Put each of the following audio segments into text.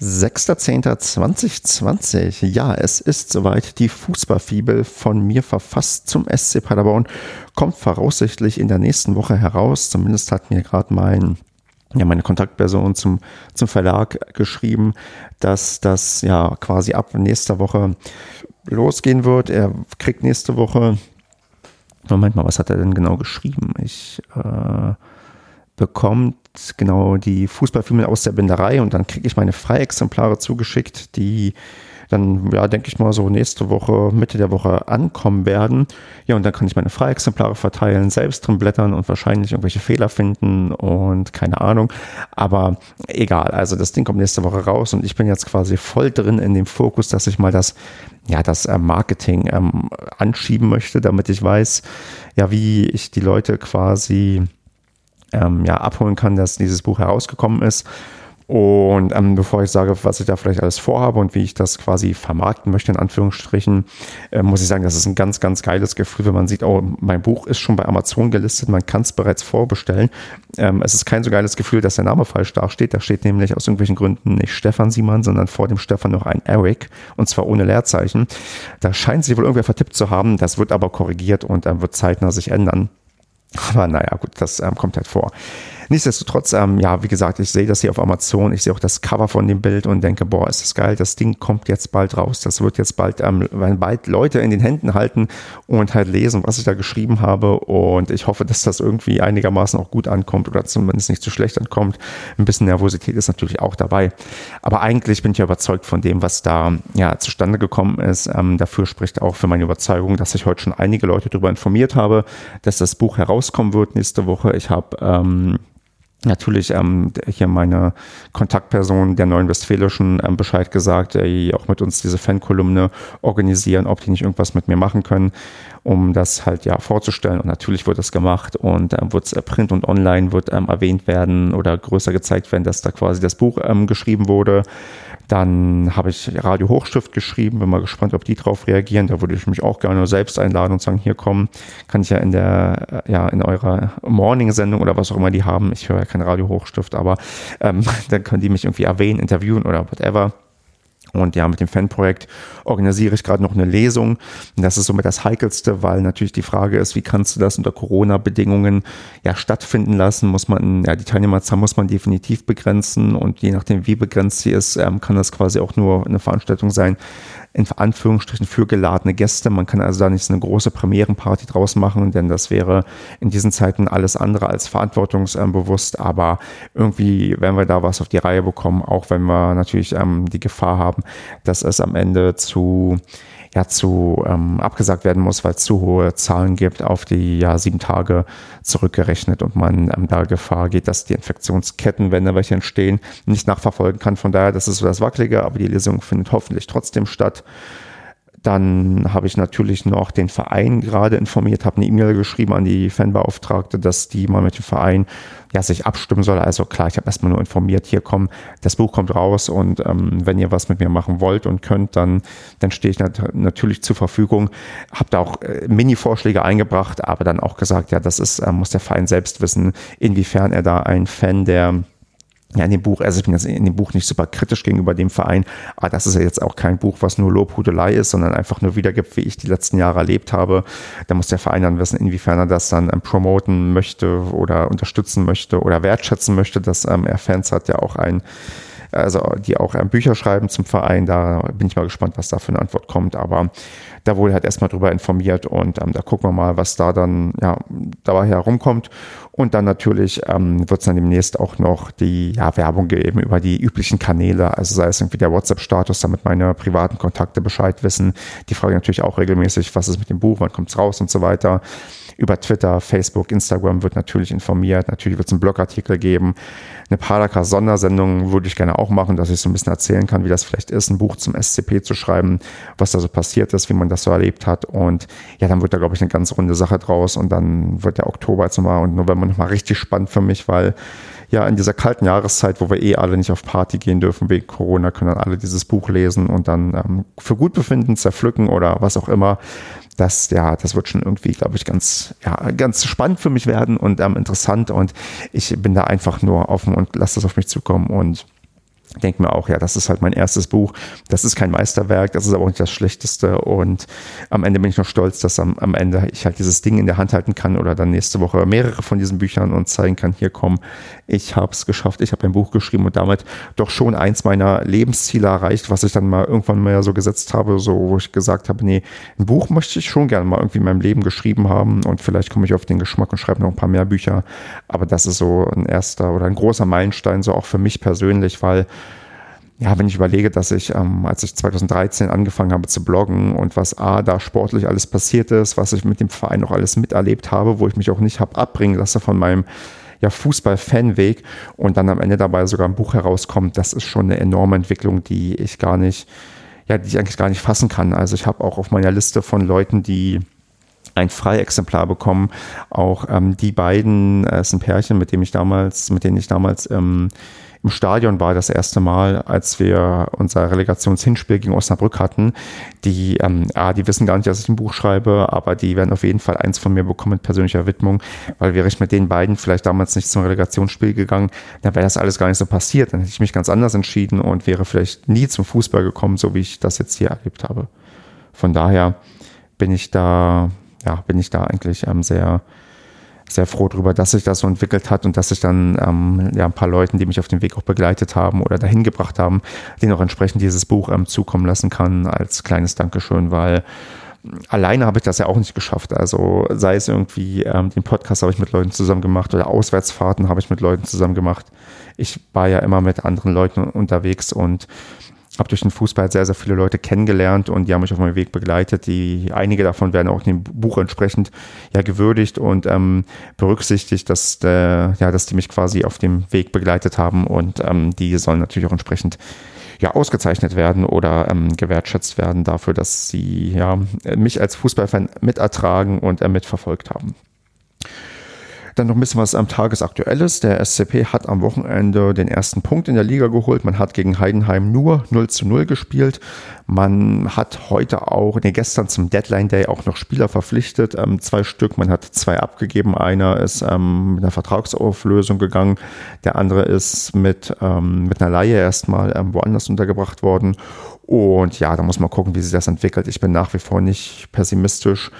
6.10.2020. Ja, es ist soweit. Die Fußballfibel von mir verfasst zum SC Paderborn kommt voraussichtlich in der nächsten Woche heraus. Zumindest hat mir gerade mein ja, meine Kontaktperson zum, zum Verlag geschrieben, dass das ja quasi ab nächster Woche losgehen wird. Er kriegt nächste Woche, Moment mal, was hat er denn genau geschrieben? Ich äh, bekommt genau die Fußballfilme aus der Binderei und dann kriege ich meine Freiexemplare zugeschickt, die dann, ja, denke ich mal, so nächste Woche, Mitte der Woche ankommen werden. Ja, und dann kann ich meine Freiexemplare verteilen, selbst drin blättern und wahrscheinlich irgendwelche Fehler finden und keine Ahnung. Aber egal, also das Ding kommt nächste Woche raus und ich bin jetzt quasi voll drin in dem Fokus, dass ich mal das, ja, das äh, Marketing ähm, anschieben möchte, damit ich weiß, ja, wie ich die Leute quasi ähm, ja, abholen kann, dass dieses Buch herausgekommen ist. Und ähm, bevor ich sage, was ich da vielleicht alles vorhabe und wie ich das quasi vermarkten möchte, in Anführungsstrichen, äh, muss ich sagen, das ist ein ganz, ganz geiles Gefühl, wenn man sieht, oh, mein Buch ist schon bei Amazon gelistet, man kann es bereits vorbestellen. Ähm, es ist kein so geiles Gefühl, dass der Name falsch dasteht. Da steht nämlich aus irgendwelchen Gründen nicht Stefan Siemann, sondern vor dem Stefan noch ein Eric und zwar ohne Leerzeichen. Da scheint sich wohl irgendwer vertippt zu haben. Das wird aber korrigiert und ähm, wird zeitnah sich ändern. Aber naja, gut, das ähm, kommt halt vor. Nichtsdestotrotz, ähm, ja, wie gesagt, ich sehe das hier auf Amazon, ich sehe auch das Cover von dem Bild und denke, boah, ist das geil, das Ding kommt jetzt bald raus. Das wird jetzt bald, ähm, werden bald Leute in den Händen halten und halt lesen, was ich da geschrieben habe. Und ich hoffe, dass das irgendwie einigermaßen auch gut ankommt oder zumindest nicht zu schlecht ankommt. Ein bisschen Nervosität ist natürlich auch dabei. Aber eigentlich bin ich ja überzeugt von dem, was da ja zustande gekommen ist. Ähm, dafür spricht auch für meine Überzeugung, dass ich heute schon einige Leute darüber informiert habe, dass das Buch herauskommen wird nächste Woche. Ich habe ähm, natürlich ähm, hier meine Kontaktperson der Neuen Westfälischen ähm, Bescheid gesagt, die auch mit uns diese Fankolumne organisieren, ob die nicht irgendwas mit mir machen können, um das halt ja vorzustellen. Und natürlich wird das gemacht und ähm, wird äh, Print und Online wird ähm, erwähnt werden oder größer gezeigt werden, dass da quasi das Buch ähm, geschrieben wurde. Dann habe ich Radio Hochstift geschrieben, bin mal gespannt, ob die drauf reagieren. Da würde ich mich auch gerne selbst einladen und sagen, hier kommen, kann ich ja in der, äh, ja, in eurer Morning-Sendung oder was auch immer die haben. Ich höre ja kein Radio Hochstift, aber ähm, dann können die mich irgendwie erwähnen, interviewen oder whatever. Und ja, mit dem Fanprojekt organisiere ich gerade noch eine Lesung. Und das ist somit das Heikelste, weil natürlich die Frage ist, wie kannst du das unter Corona-Bedingungen ja stattfinden lassen? Muss man, ja, die Teilnehmerzahl muss man definitiv begrenzen und je nachdem, wie begrenzt sie ist, ähm, kann das quasi auch nur eine Veranstaltung sein, in Anführungsstrichen für geladene Gäste. Man kann also da nicht so eine große Premierenparty draus machen, denn das wäre in diesen Zeiten alles andere als verantwortungsbewusst. Aber irgendwie werden wir da was auf die Reihe bekommen, auch wenn wir natürlich ähm, die Gefahr haben, dass es am Ende zu ja zu ähm, abgesagt werden muss, weil es zu hohe Zahlen gibt auf die ja sieben Tage zurückgerechnet und man ähm, da Gefahr geht, dass die Infektionsketten, wenn da welche entstehen, nicht nachverfolgen kann. Von daher, das ist so das Wackelige, aber die Lesung findet hoffentlich trotzdem statt. Dann habe ich natürlich noch den Verein gerade informiert, habe eine E-Mail geschrieben an die Fanbeauftragte, dass die mal mit dem Verein ja, sich abstimmen soll. Also klar, ich habe erstmal nur informiert, hier komm, das Buch kommt raus und ähm, wenn ihr was mit mir machen wollt und könnt, dann, dann stehe ich nat natürlich zur Verfügung. Habe da auch äh, Mini-Vorschläge eingebracht, aber dann auch gesagt, ja, das ist, äh, muss der Verein selbst wissen, inwiefern er da ein Fan der ja, in dem Buch, also ich bin jetzt in dem Buch nicht super kritisch gegenüber dem Verein, aber das ist ja jetzt auch kein Buch, was nur Lobhudelei ist, sondern einfach nur wiedergibt, wie ich die letzten Jahre erlebt habe. Da muss der Verein dann wissen, inwiefern er das dann ähm, promoten möchte oder unterstützen möchte oder wertschätzen möchte, dass ähm, er Fans hat, ja auch ein also die auch ähm, Bücher schreiben zum Verein. Da bin ich mal gespannt, was da für eine Antwort kommt. Aber da wurde halt erstmal drüber informiert und ähm, da gucken wir mal, was da dann ja dabei herumkommt. Und dann natürlich ähm, wird es dann demnächst auch noch die ja, Werbung geben über die üblichen Kanäle, also sei es irgendwie der WhatsApp-Status, damit meine privaten Kontakte Bescheid wissen. Die fragen natürlich auch regelmäßig, was ist mit dem Buch, wann kommt es raus und so weiter. Über Twitter, Facebook, Instagram wird natürlich informiert. Natürlich wird es einen Blogartikel geben. Eine Paracast-Sondersendung würde ich gerne auch machen, dass ich so ein bisschen erzählen kann, wie das vielleicht ist, ein Buch zum SCP zu schreiben, was da so passiert ist, wie man das so erlebt hat. Und ja, dann wird da, glaube ich, eine ganz runde Sache draus. Und dann wird der Oktober jetzt nochmal und November nochmal richtig spannend für mich, weil ja in dieser kalten Jahreszeit, wo wir eh alle nicht auf Party gehen dürfen wegen Corona, können dann alle dieses Buch lesen und dann ähm, für gut befinden, zerpflücken oder was auch immer das, ja, das wird schon irgendwie, glaube ich, ganz, ja, ganz spannend für mich werden und ähm, interessant. Und ich bin da einfach nur offen und lasse das auf mich zukommen. Und denke mir auch, ja, das ist halt mein erstes Buch. Das ist kein Meisterwerk, das ist aber auch nicht das Schlechteste. Und am Ende bin ich noch stolz, dass am, am Ende ich halt dieses Ding in der Hand halten kann oder dann nächste Woche mehrere von diesen Büchern und zeigen kann, hier komm, ich habe es geschafft, ich habe ein Buch geschrieben und damit doch schon eins meiner Lebensziele erreicht, was ich dann mal irgendwann mal so gesetzt habe, so wo ich gesagt habe, nee, ein Buch möchte ich schon gerne mal irgendwie in meinem Leben geschrieben haben und vielleicht komme ich auf den Geschmack und schreibe noch ein paar mehr Bücher. Aber das ist so ein erster oder ein großer Meilenstein, so auch für mich persönlich, weil ja, wenn ich überlege, dass ich, ähm, als ich 2013 angefangen habe zu bloggen und was A, da sportlich alles passiert ist, was ich mit dem Verein auch alles miterlebt habe, wo ich mich auch nicht habe abbringen lassen von meinem ja, Fußball-Fanweg und dann am Ende dabei sogar ein Buch herauskommt, das ist schon eine enorme Entwicklung, die ich gar nicht, ja, die ich eigentlich gar nicht fassen kann. Also ich habe auch auf meiner Liste von Leuten, die ein Freiexemplar bekommen. Auch ähm, die beiden, äh, ist ein Pärchen, mit dem ich damals, mit denen ich damals ähm, im Stadion war das erste Mal, als wir unser Relegationshinspiel gegen Osnabrück hatten. Die, ähm, ah, die wissen gar nicht, dass ich ein Buch schreibe, aber die werden auf jeden Fall eins von mir bekommen mit persönlicher Widmung, weil wäre ich mit den beiden vielleicht damals nicht zum Relegationsspiel gegangen, dann wäre das alles gar nicht so passiert. Dann hätte ich mich ganz anders entschieden und wäre vielleicht nie zum Fußball gekommen, so wie ich das jetzt hier erlebt habe. Von daher bin ich da, ja, bin ich da eigentlich ähm, sehr, sehr froh darüber, dass sich das so entwickelt hat und dass ich dann ähm, ja, ein paar Leuten, die mich auf dem Weg auch begleitet haben oder dahin gebracht haben, denen auch entsprechend dieses Buch ähm, zukommen lassen kann als kleines Dankeschön, weil alleine habe ich das ja auch nicht geschafft. Also sei es irgendwie, ähm, den Podcast habe ich mit Leuten zusammen gemacht oder Auswärtsfahrten habe ich mit Leuten zusammen gemacht. Ich war ja immer mit anderen Leuten unterwegs und habe durch den Fußball sehr, sehr viele Leute kennengelernt und die haben mich auf meinem Weg begleitet. Die, einige davon werden auch in dem Buch entsprechend ja gewürdigt und ähm, berücksichtigt, dass, äh, ja, dass die mich quasi auf dem Weg begleitet haben und ähm, die sollen natürlich auch entsprechend ja, ausgezeichnet werden oder ähm, gewertschätzt werden dafür, dass sie ja, mich als Fußballfan mitertragen und äh, mitverfolgt haben. Dann noch ein bisschen was am Tagesaktuelles. Der SCP hat am Wochenende den ersten Punkt in der Liga geholt. Man hat gegen Heidenheim nur 0 zu 0 gespielt. Man hat heute auch, nee, gestern zum Deadline Day auch noch Spieler verpflichtet. Ähm, zwei Stück. Man hat zwei abgegeben. Einer ist ähm, mit einer Vertragsauflösung gegangen. Der andere ist mit, ähm, mit einer Laie erstmal ähm, woanders untergebracht worden. Und ja, da muss man gucken, wie sich das entwickelt. Ich bin nach wie vor nicht pessimistisch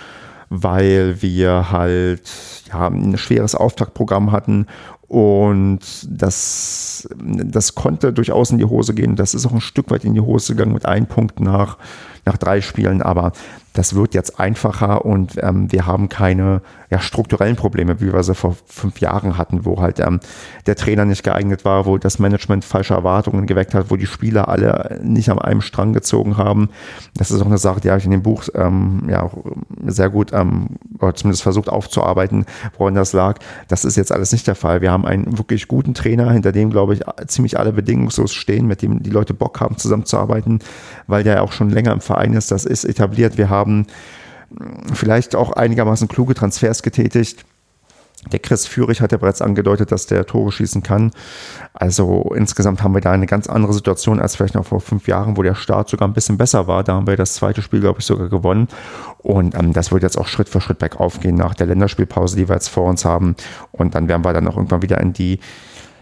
weil wir halt ja, ein schweres Auftaktprogramm hatten und das, das konnte durchaus in die Hose gehen. Das ist auch ein Stück weit in die Hose gegangen mit einem Punkt nach, nach drei Spielen, aber das wird jetzt einfacher und ähm, wir haben keine ja, strukturellen Probleme, wie wir sie vor fünf Jahren hatten, wo halt ähm, der Trainer nicht geeignet war, wo das Management falsche Erwartungen geweckt hat, wo die Spieler alle nicht an einem Strang gezogen haben. Das ist auch eine Sache, die habe ich in dem Buch ähm, ja sehr gut ähm, oder zumindest versucht aufzuarbeiten, woran das lag. Das ist jetzt alles nicht der Fall. Wir haben einen wirklich guten Trainer, hinter dem, glaube ich, ziemlich alle bedingungslos stehen, mit dem die Leute Bock haben, zusammenzuarbeiten, weil der auch schon länger im Verein ist. Das ist etabliert. Wir haben vielleicht auch einigermaßen kluge Transfers getätigt. Der Chris Führig hat ja bereits angedeutet, dass der Tore schießen kann. Also insgesamt haben wir da eine ganz andere Situation als vielleicht noch vor fünf Jahren, wo der Start sogar ein bisschen besser war. Da haben wir das zweite Spiel, glaube ich, sogar gewonnen. Und ähm, das wird jetzt auch Schritt für Schritt bergauf gehen nach der Länderspielpause, die wir jetzt vor uns haben. Und dann werden wir dann auch irgendwann wieder in die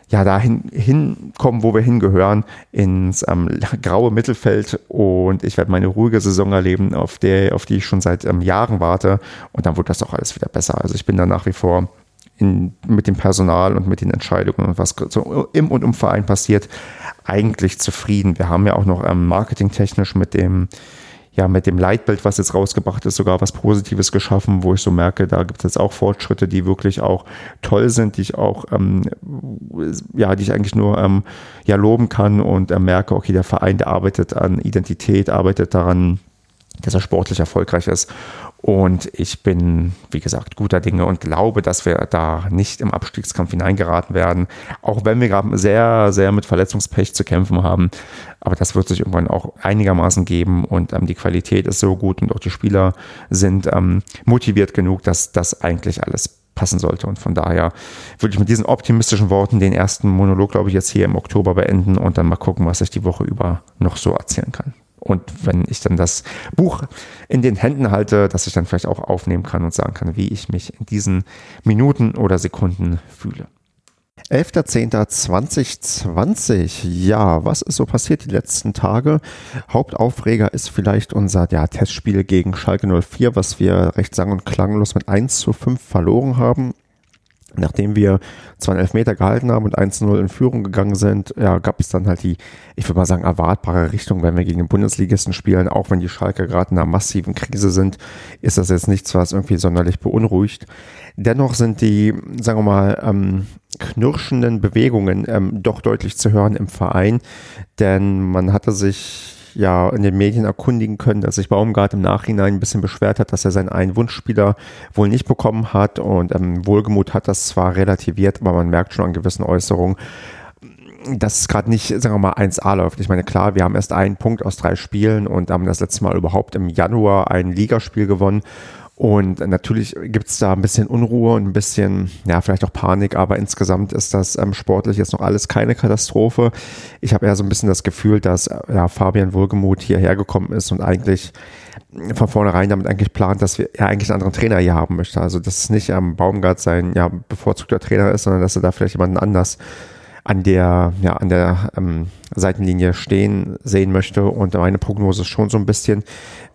ja, dahin hinkommen, wo wir hingehören, ins ähm, graue Mittelfeld. Und ich werde meine ruhige Saison erleben, auf, der, auf die ich schon seit ähm, Jahren warte. Und dann wird das auch alles wieder besser. Also ich bin da nach wie vor in, mit dem Personal und mit den Entscheidungen und was so im und um Verein passiert, eigentlich zufrieden. Wir haben ja auch noch ähm, marketingtechnisch mit dem ja mit dem Leitbild, was jetzt rausgebracht ist, sogar was Positives geschaffen, wo ich so merke, da gibt es jetzt auch Fortschritte, die wirklich auch toll sind, die ich auch, ähm, ja, die ich eigentlich nur ähm, ja loben kann und äh, merke, okay, der Verein, der arbeitet an Identität, arbeitet daran, dass er sportlich erfolgreich ist. Und ich bin, wie gesagt, guter Dinge und glaube, dass wir da nicht im Abstiegskampf hineingeraten werden. Auch wenn wir gerade sehr, sehr mit Verletzungspech zu kämpfen haben. Aber das wird sich irgendwann auch einigermaßen geben und ähm, die Qualität ist so gut und auch die Spieler sind ähm, motiviert genug, dass das eigentlich alles passen sollte. Und von daher würde ich mit diesen optimistischen Worten den ersten Monolog, glaube ich, jetzt hier im Oktober beenden und dann mal gucken, was ich die Woche über noch so erzählen kann. Und wenn ich dann das Buch in den Händen halte, dass ich dann vielleicht auch aufnehmen kann und sagen kann, wie ich mich in diesen Minuten oder Sekunden fühle. 11.10.2020. Ja, was ist so passiert die letzten Tage? Hauptaufreger ist vielleicht unser ja, Testspiel gegen Schalke 04, was wir recht sang- und klanglos mit 1 zu 5 verloren haben. Nachdem wir einen Elfmeter gehalten haben und 1-0 in Führung gegangen sind, ja, gab es dann halt die, ich würde mal sagen, erwartbare Richtung, wenn wir gegen den Bundesligisten spielen, auch wenn die Schalke gerade in einer massiven Krise sind, ist das jetzt nichts, was irgendwie sonderlich beunruhigt. Dennoch sind die, sagen wir mal, ähm, knirschenden Bewegungen ähm, doch deutlich zu hören im Verein, denn man hatte sich ja in den Medien erkundigen können, dass sich Baumgart im Nachhinein ein bisschen beschwert hat, dass er seinen einen Wunschspieler wohl nicht bekommen hat und ähm, Wohlgemut hat das zwar relativiert, aber man merkt schon an gewissen Äußerungen, dass es gerade nicht, sagen wir mal, 1A läuft. Ich meine, klar, wir haben erst einen Punkt aus drei Spielen und haben das letzte Mal überhaupt im Januar ein Ligaspiel gewonnen und natürlich gibt es da ein bisschen Unruhe und ein bisschen, ja, vielleicht auch Panik, aber insgesamt ist das ähm, sportlich jetzt noch alles keine Katastrophe. Ich habe eher so ein bisschen das Gefühl, dass ja, Fabian Wohlgemuth hierher gekommen ist und eigentlich von vornherein damit eigentlich plant, dass wir ja eigentlich einen anderen Trainer hier haben möchte. Also dass es nicht ähm, Baumgart sein ja, bevorzugter Trainer ist, sondern dass er da vielleicht jemanden anders an der, ja, an der ähm, Seitenlinie stehen sehen möchte. Und meine Prognose ist schon so ein bisschen,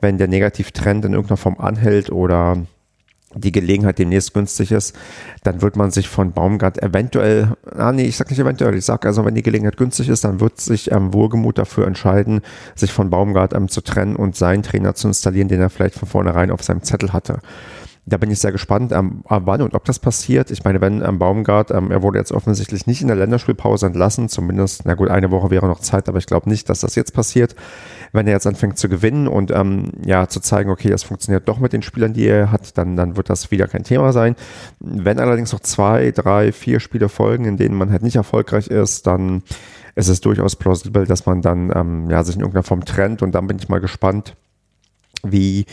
wenn der Negativtrend in irgendeiner Form anhält oder die Gelegenheit demnächst günstig ist, dann wird man sich von Baumgart eventuell, ah nee, ich sag nicht eventuell, ich sag also, wenn die Gelegenheit günstig ist, dann wird sich ähm, Wohlgemut dafür entscheiden, sich von Baumgart ähm, zu trennen und seinen Trainer zu installieren, den er vielleicht von vornherein auf seinem Zettel hatte. Da bin ich sehr gespannt, ähm, wann und ob das passiert. Ich meine, wenn ähm, Baumgart, ähm, er wurde jetzt offensichtlich nicht in der Länderspielpause entlassen, zumindest, na gut, eine Woche wäre noch Zeit, aber ich glaube nicht, dass das jetzt passiert. Wenn er jetzt anfängt zu gewinnen und ähm, ja, zu zeigen, okay, das funktioniert doch mit den Spielern, die er hat, dann, dann wird das wieder kein Thema sein. Wenn allerdings noch zwei, drei, vier Spiele folgen, in denen man halt nicht erfolgreich ist, dann ist es durchaus plausibel, dass man dann ähm, ja, sich in irgendeiner Form trennt und dann bin ich mal gespannt, wie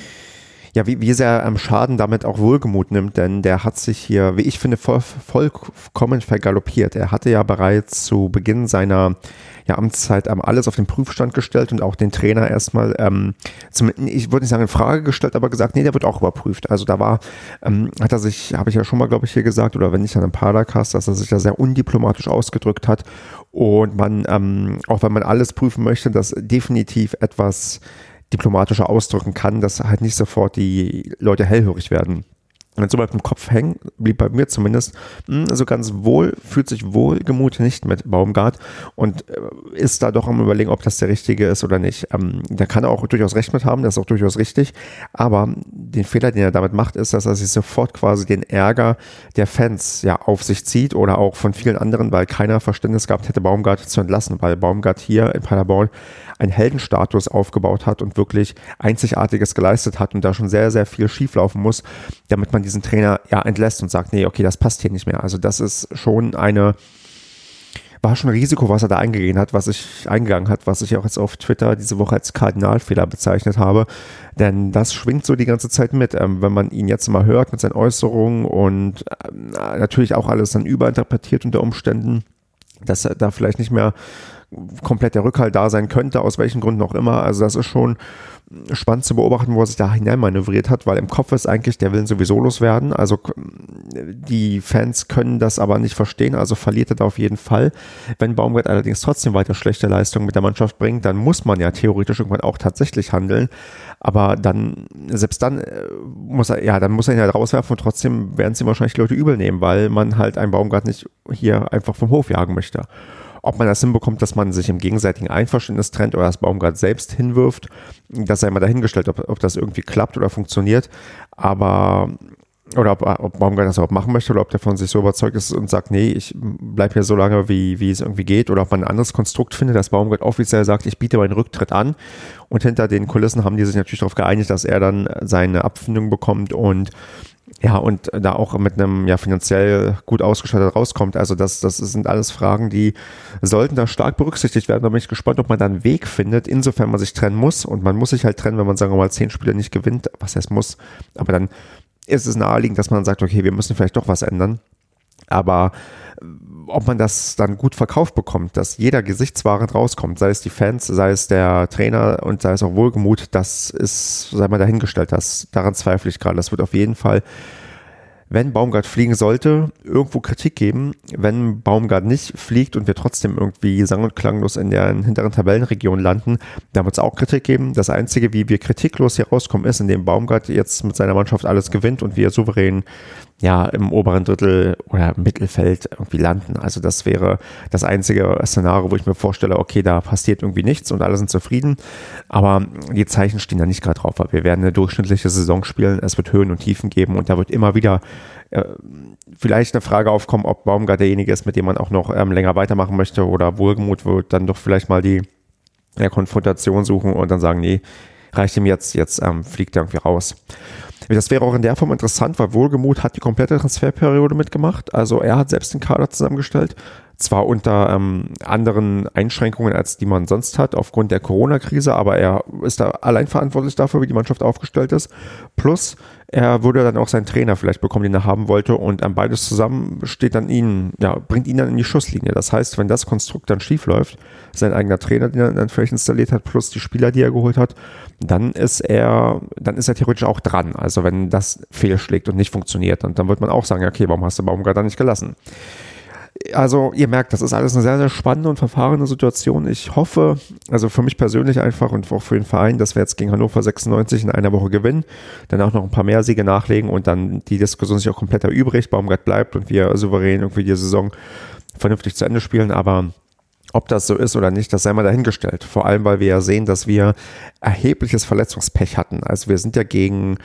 ja, wie, wie sehr ähm, Schaden damit auch Wohlgemut nimmt, denn der hat sich hier, wie ich finde, voll, vollkommen vergaloppiert. Er hatte ja bereits zu Beginn seiner ja, Amtszeit ähm, alles auf den Prüfstand gestellt und auch den Trainer erstmal, ähm, zum, ich würde nicht sagen in Frage gestellt, aber gesagt, nee, der wird auch überprüft. Also da war, ähm, hat er sich, habe ich ja schon mal, glaube ich, hier gesagt, oder wenn nicht an einem Padercast, dass er sich da sehr undiplomatisch ausgedrückt hat und man, ähm, auch wenn man alles prüfen möchte, das definitiv etwas diplomatischer ausdrücken kann, dass halt nicht sofort die Leute hellhörig werden. Und so bleibt im Kopf hängen, blieb bei mir zumindest, hm, also ganz wohl, fühlt sich wohlgemut nicht mit Baumgart und äh, ist da doch am überlegen, ob das der richtige ist oder nicht. Ähm, da kann er auch durchaus recht mit haben, das ist auch durchaus richtig, aber den Fehler, den er damit macht, ist, dass er sich sofort quasi den Ärger der Fans ja auf sich zieht oder auch von vielen anderen, weil keiner Verständnis gehabt hätte, Baumgart zu entlassen, weil Baumgart hier in Paderborn einen Heldenstatus aufgebaut hat und wirklich Einzigartiges geleistet hat und da schon sehr, sehr viel schieflaufen muss, damit man diesen Trainer ja entlässt und sagt, nee, okay, das passt hier nicht mehr. Also das ist schon eine, war schon ein Risiko, was er da eingegangen hat, was ich eingegangen hat, was ich auch jetzt auf Twitter diese Woche als Kardinalfehler bezeichnet habe. Denn das schwingt so die ganze Zeit mit. Ähm, wenn man ihn jetzt mal hört mit seinen Äußerungen und äh, natürlich auch alles dann überinterpretiert unter Umständen, dass da vielleicht nicht mehr komplett der Rückhalt da sein könnte, aus welchen Gründen auch immer. Also das ist schon spannend zu beobachten, wo er sich da hinein manövriert hat, weil im Kopf ist eigentlich, der will sowieso loswerden. Also die Fans können das aber nicht verstehen, also verliert er da auf jeden Fall. Wenn Baumgart allerdings trotzdem weiter schlechte Leistungen mit der Mannschaft bringt, dann muss man ja theoretisch irgendwann auch tatsächlich handeln. Aber dann, selbst dann äh, muss er, ja, dann muss er ihn halt rauswerfen und trotzdem werden sie wahrscheinlich Leute übel nehmen, weil man halt einen Baumgart nicht hier einfach vom Hof jagen möchte. Ob man das hinbekommt, dass man sich im gegenseitigen Einverständnis trennt oder das Baumgart selbst hinwirft, das sei mal dahingestellt, ob, ob das irgendwie klappt oder funktioniert. Aber oder ob, ob Baumgart das überhaupt machen möchte oder ob der von sich so überzeugt ist und sagt, nee, ich bleibe hier so lange, wie, wie es irgendwie geht. Oder ob man ein anderes Konstrukt findet, dass Baumgart offiziell sagt, ich biete meinen Rücktritt an. Und hinter den Kulissen haben die sich natürlich darauf geeinigt, dass er dann seine Abfindung bekommt und ja, und da auch mit einem ja finanziell gut ausgestattet rauskommt. Also das, das sind alles Fragen, die sollten da stark berücksichtigt werden. Da bin ich gespannt, ob man da einen Weg findet, insofern man sich trennen muss. Und man muss sich halt trennen, wenn man, sagen wir mal, zehn Spiele nicht gewinnt, was heißt muss. Aber dann ist es naheliegend, dass man sagt, okay, wir müssen vielleicht doch was ändern. Aber ob man das dann gut verkauft bekommt, dass jeder gesichtswahrend rauskommt, sei es die Fans, sei es der Trainer und sei es auch Wohlgemut, das ist, sei mal dahingestellt, das, daran zweifle ich gerade. Das wird auf jeden Fall wenn Baumgart fliegen sollte, irgendwo Kritik geben. Wenn Baumgart nicht fliegt und wir trotzdem irgendwie sang- und klanglos in der hinteren Tabellenregion landen, dann wird es auch Kritik geben. Das Einzige, wie wir kritiklos hier rauskommen, ist, indem Baumgart jetzt mit seiner Mannschaft alles gewinnt und wir souverän ja im oberen Drittel oder Mittelfeld irgendwie landen. Also das wäre das einzige Szenario, wo ich mir vorstelle, okay, da passiert irgendwie nichts und alle sind zufrieden. Aber die Zeichen stehen da nicht gerade drauf, wir werden eine durchschnittliche Saison spielen. Es wird Höhen und Tiefen geben und da wird immer wieder äh, vielleicht eine Frage aufkommen, ob Baumgart derjenige ist, mit dem man auch noch ähm, länger weitermachen möchte oder Wohlgemut wird dann doch vielleicht mal die ja, Konfrontation suchen und dann sagen, nee, reicht ihm jetzt, jetzt ähm, fliegt er irgendwie raus. Das wäre auch in der Form interessant, weil Wohlgemut hat die komplette Transferperiode mitgemacht. Also er hat selbst den Kader zusammengestellt. Zwar unter ähm, anderen Einschränkungen, als die man sonst hat, aufgrund der Corona-Krise, aber er ist da allein verantwortlich dafür, wie die Mannschaft aufgestellt ist. Plus, er würde dann auch seinen Trainer vielleicht bekommen, den er haben wollte, und ähm, beides zusammen steht dann ihn, ja, bringt ihn dann in die Schusslinie. Das heißt, wenn das Konstrukt dann schief läuft, sein eigener Trainer, den er dann vielleicht installiert hat, plus die Spieler, die er geholt hat, dann ist er, dann ist er theoretisch auch dran. Also wenn das fehlschlägt und nicht funktioniert, und dann wird man auch sagen, okay, warum hast du Baumgart da nicht gelassen? Also ihr merkt, das ist alles eine sehr, sehr spannende und verfahrene Situation. Ich hoffe, also für mich persönlich einfach und auch für den Verein, dass wir jetzt gegen Hannover 96 in einer Woche gewinnen, danach noch ein paar mehr Siege nachlegen und dann die Diskussion sich auch komplett erübrigt, Baumgart bleibt und wir souverän irgendwie die Saison vernünftig zu Ende spielen, aber ob das so ist oder nicht, das sei mal dahingestellt. Vor allem, weil wir ja sehen, dass wir erhebliches Verletzungspech hatten. Also wir sind ja gegen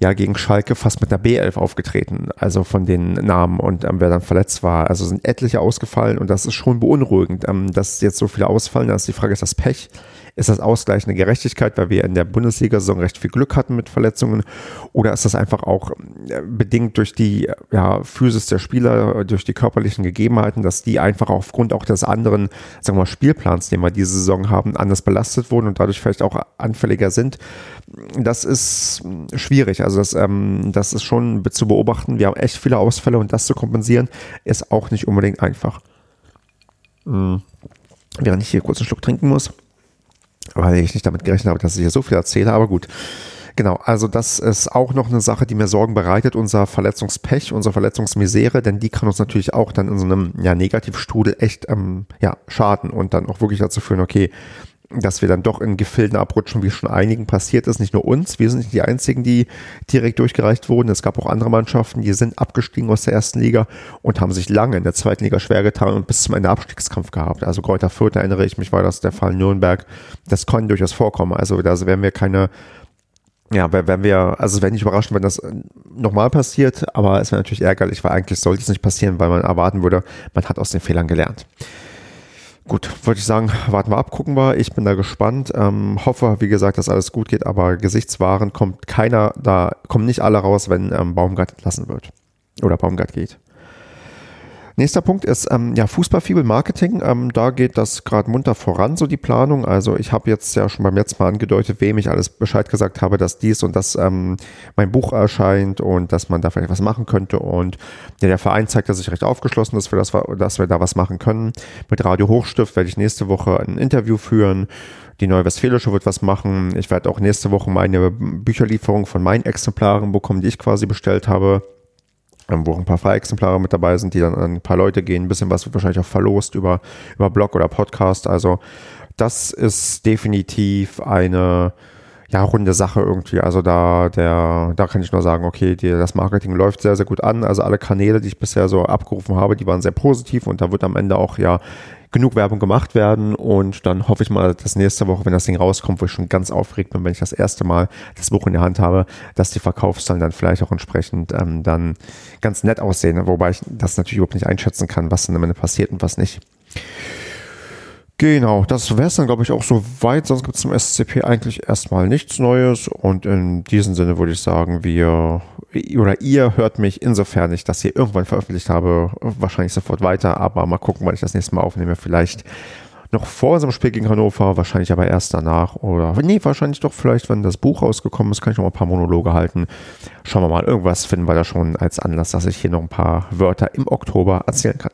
ja gegen Schalke fast mit einer B11 aufgetreten, also von den Namen und ähm, wer dann verletzt war. Also sind etliche ausgefallen und das ist schon beunruhigend, ähm, dass jetzt so viele ausfallen. Da ist die Frage, ist das Pech? Ist das Ausgleich eine Gerechtigkeit, weil wir in der Bundesliga-Saison recht viel Glück hatten mit Verletzungen? Oder ist das einfach auch äh, bedingt durch die ja, Physis der Spieler, durch die körperlichen Gegebenheiten, dass die einfach aufgrund auch des anderen, sagen wir mal, Spielplans, den wir diese Saison haben, anders belastet wurden und dadurch vielleicht auch anfälliger sind? Das ist schwierig. Also das, ähm, das ist schon zu beobachten. Wir haben echt viele Ausfälle und das zu kompensieren, ist auch nicht unbedingt einfach. Mhm. Während ich hier kurz einen Schluck trinken muss weil ich nicht damit gerechnet habe, dass ich hier so viel erzähle, aber gut. Genau, also das ist auch noch eine Sache, die mir Sorgen bereitet, unser Verletzungspech, unsere Verletzungsmisere, denn die kann uns natürlich auch dann in so einem ja, Negativstrudel echt ähm, ja, schaden und dann auch wirklich dazu führen, okay, dass wir dann doch in Gefilden abrutschen, wie schon einigen passiert ist. Nicht nur uns, wir sind nicht die einzigen, die direkt durchgereicht wurden. Es gab auch andere Mannschaften, die sind abgestiegen aus der ersten Liga und haben sich lange in der zweiten Liga schwer getan und bis zum Ende Abstiegskampf gehabt. Also Kräuter Fürth, erinnere ich mich, war das der Fall Nürnberg. Das kann durchaus vorkommen. Also da werden wir keine ja, wenn wir, also es wäre nicht überraschend, wenn das nochmal passiert, aber es wäre natürlich ärgerlich, weil eigentlich sollte es nicht passieren, weil man erwarten würde, man hat aus den Fehlern gelernt. Gut, würde ich sagen, warten wir ab, gucken wir. Ich bin da gespannt. Ähm, hoffe, wie gesagt, dass alles gut geht, aber Gesichtswaren kommt keiner, da kommen nicht alle raus, wenn ähm, Baumgart entlassen wird. Oder Baumgart geht. Nächster Punkt ist ähm, ja Fußballfibel Marketing. Ähm, da geht das gerade munter voran, so die Planung. Also ich habe jetzt ja schon beim letzten Mal angedeutet, wem ich alles Bescheid gesagt habe, dass dies und das ähm, mein Buch erscheint und dass man da vielleicht was machen könnte. Und ja, der Verein zeigt dass sich recht aufgeschlossen, dass wir, das, dass wir da was machen können. Mit Radio Hochstift werde ich nächste Woche ein Interview führen. Die Neue Westfälische wird was machen. Ich werde auch nächste Woche meine Bücherlieferung von meinen Exemplaren bekommen, die ich quasi bestellt habe ähm, wo ein paar Freiexemplare mit dabei sind, die dann an ein paar Leute gehen. Ein bisschen was wird wahrscheinlich auch verlost über, über Blog oder Podcast. Also das ist definitiv eine ja, runde Sache irgendwie. Also da, der, da kann ich nur sagen, okay, die, das Marketing läuft sehr, sehr gut an. Also alle Kanäle, die ich bisher so abgerufen habe, die waren sehr positiv und da wird am Ende auch ja genug Werbung gemacht werden und dann hoffe ich mal, dass nächste Woche, wenn das Ding rauskommt, wo ich schon ganz aufgeregt bin, wenn ich das erste Mal das Buch in der Hand habe, dass die Verkaufszahlen dann vielleicht auch entsprechend ähm, dann ganz nett aussehen, wobei ich das natürlich überhaupt nicht einschätzen kann, was dann am Ende passiert und was nicht. Genau, das wäre es dann, glaube ich, auch so weit. Sonst gibt es zum SCP eigentlich erstmal nichts Neues. Und in diesem Sinne würde ich sagen, wir oder ihr hört mich insofern nicht, dass ich irgendwann veröffentlicht habe, wahrscheinlich sofort weiter. Aber mal gucken, wann ich das nächste Mal aufnehme. Vielleicht noch vor unserem Spiel gegen Hannover, wahrscheinlich aber erst danach. Oder nee, wahrscheinlich doch vielleicht, wenn das Buch rausgekommen ist, kann ich noch mal ein paar Monologe halten. Schauen wir mal, irgendwas finden wir da schon als Anlass, dass ich hier noch ein paar Wörter im Oktober erzählen kann.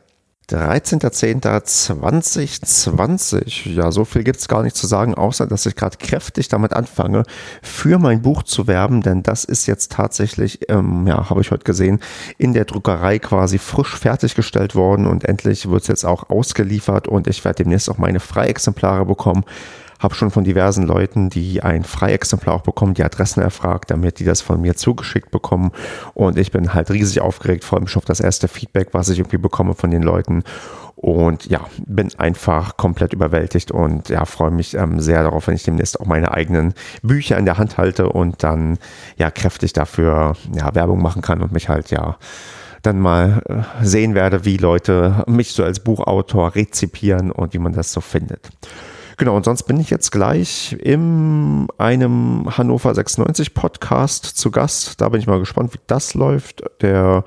13.10.2020. Ja, so viel gibt es gar nicht zu sagen, außer dass ich gerade kräftig damit anfange, für mein Buch zu werben, denn das ist jetzt tatsächlich, ähm, ja, habe ich heute gesehen, in der Druckerei quasi frisch fertiggestellt worden und endlich wird es jetzt auch ausgeliefert und ich werde demnächst auch meine Freiexemplare bekommen habe schon von diversen Leuten, die ein Freiexemplar auch bekommen, die Adressen erfragt, damit die das von mir zugeschickt bekommen. Und ich bin halt riesig aufgeregt, freue mich auf das erste Feedback, was ich irgendwie bekomme von den Leuten. Und ja, bin einfach komplett überwältigt und ja, freue mich ähm, sehr darauf, wenn ich demnächst auch meine eigenen Bücher in der Hand halte und dann ja kräftig dafür ja, Werbung machen kann und mich halt ja dann mal äh, sehen werde, wie Leute mich so als Buchautor rezipieren und wie man das so findet. Genau, und sonst bin ich jetzt gleich in einem Hannover 96 Podcast zu Gast. Da bin ich mal gespannt, wie das läuft. Der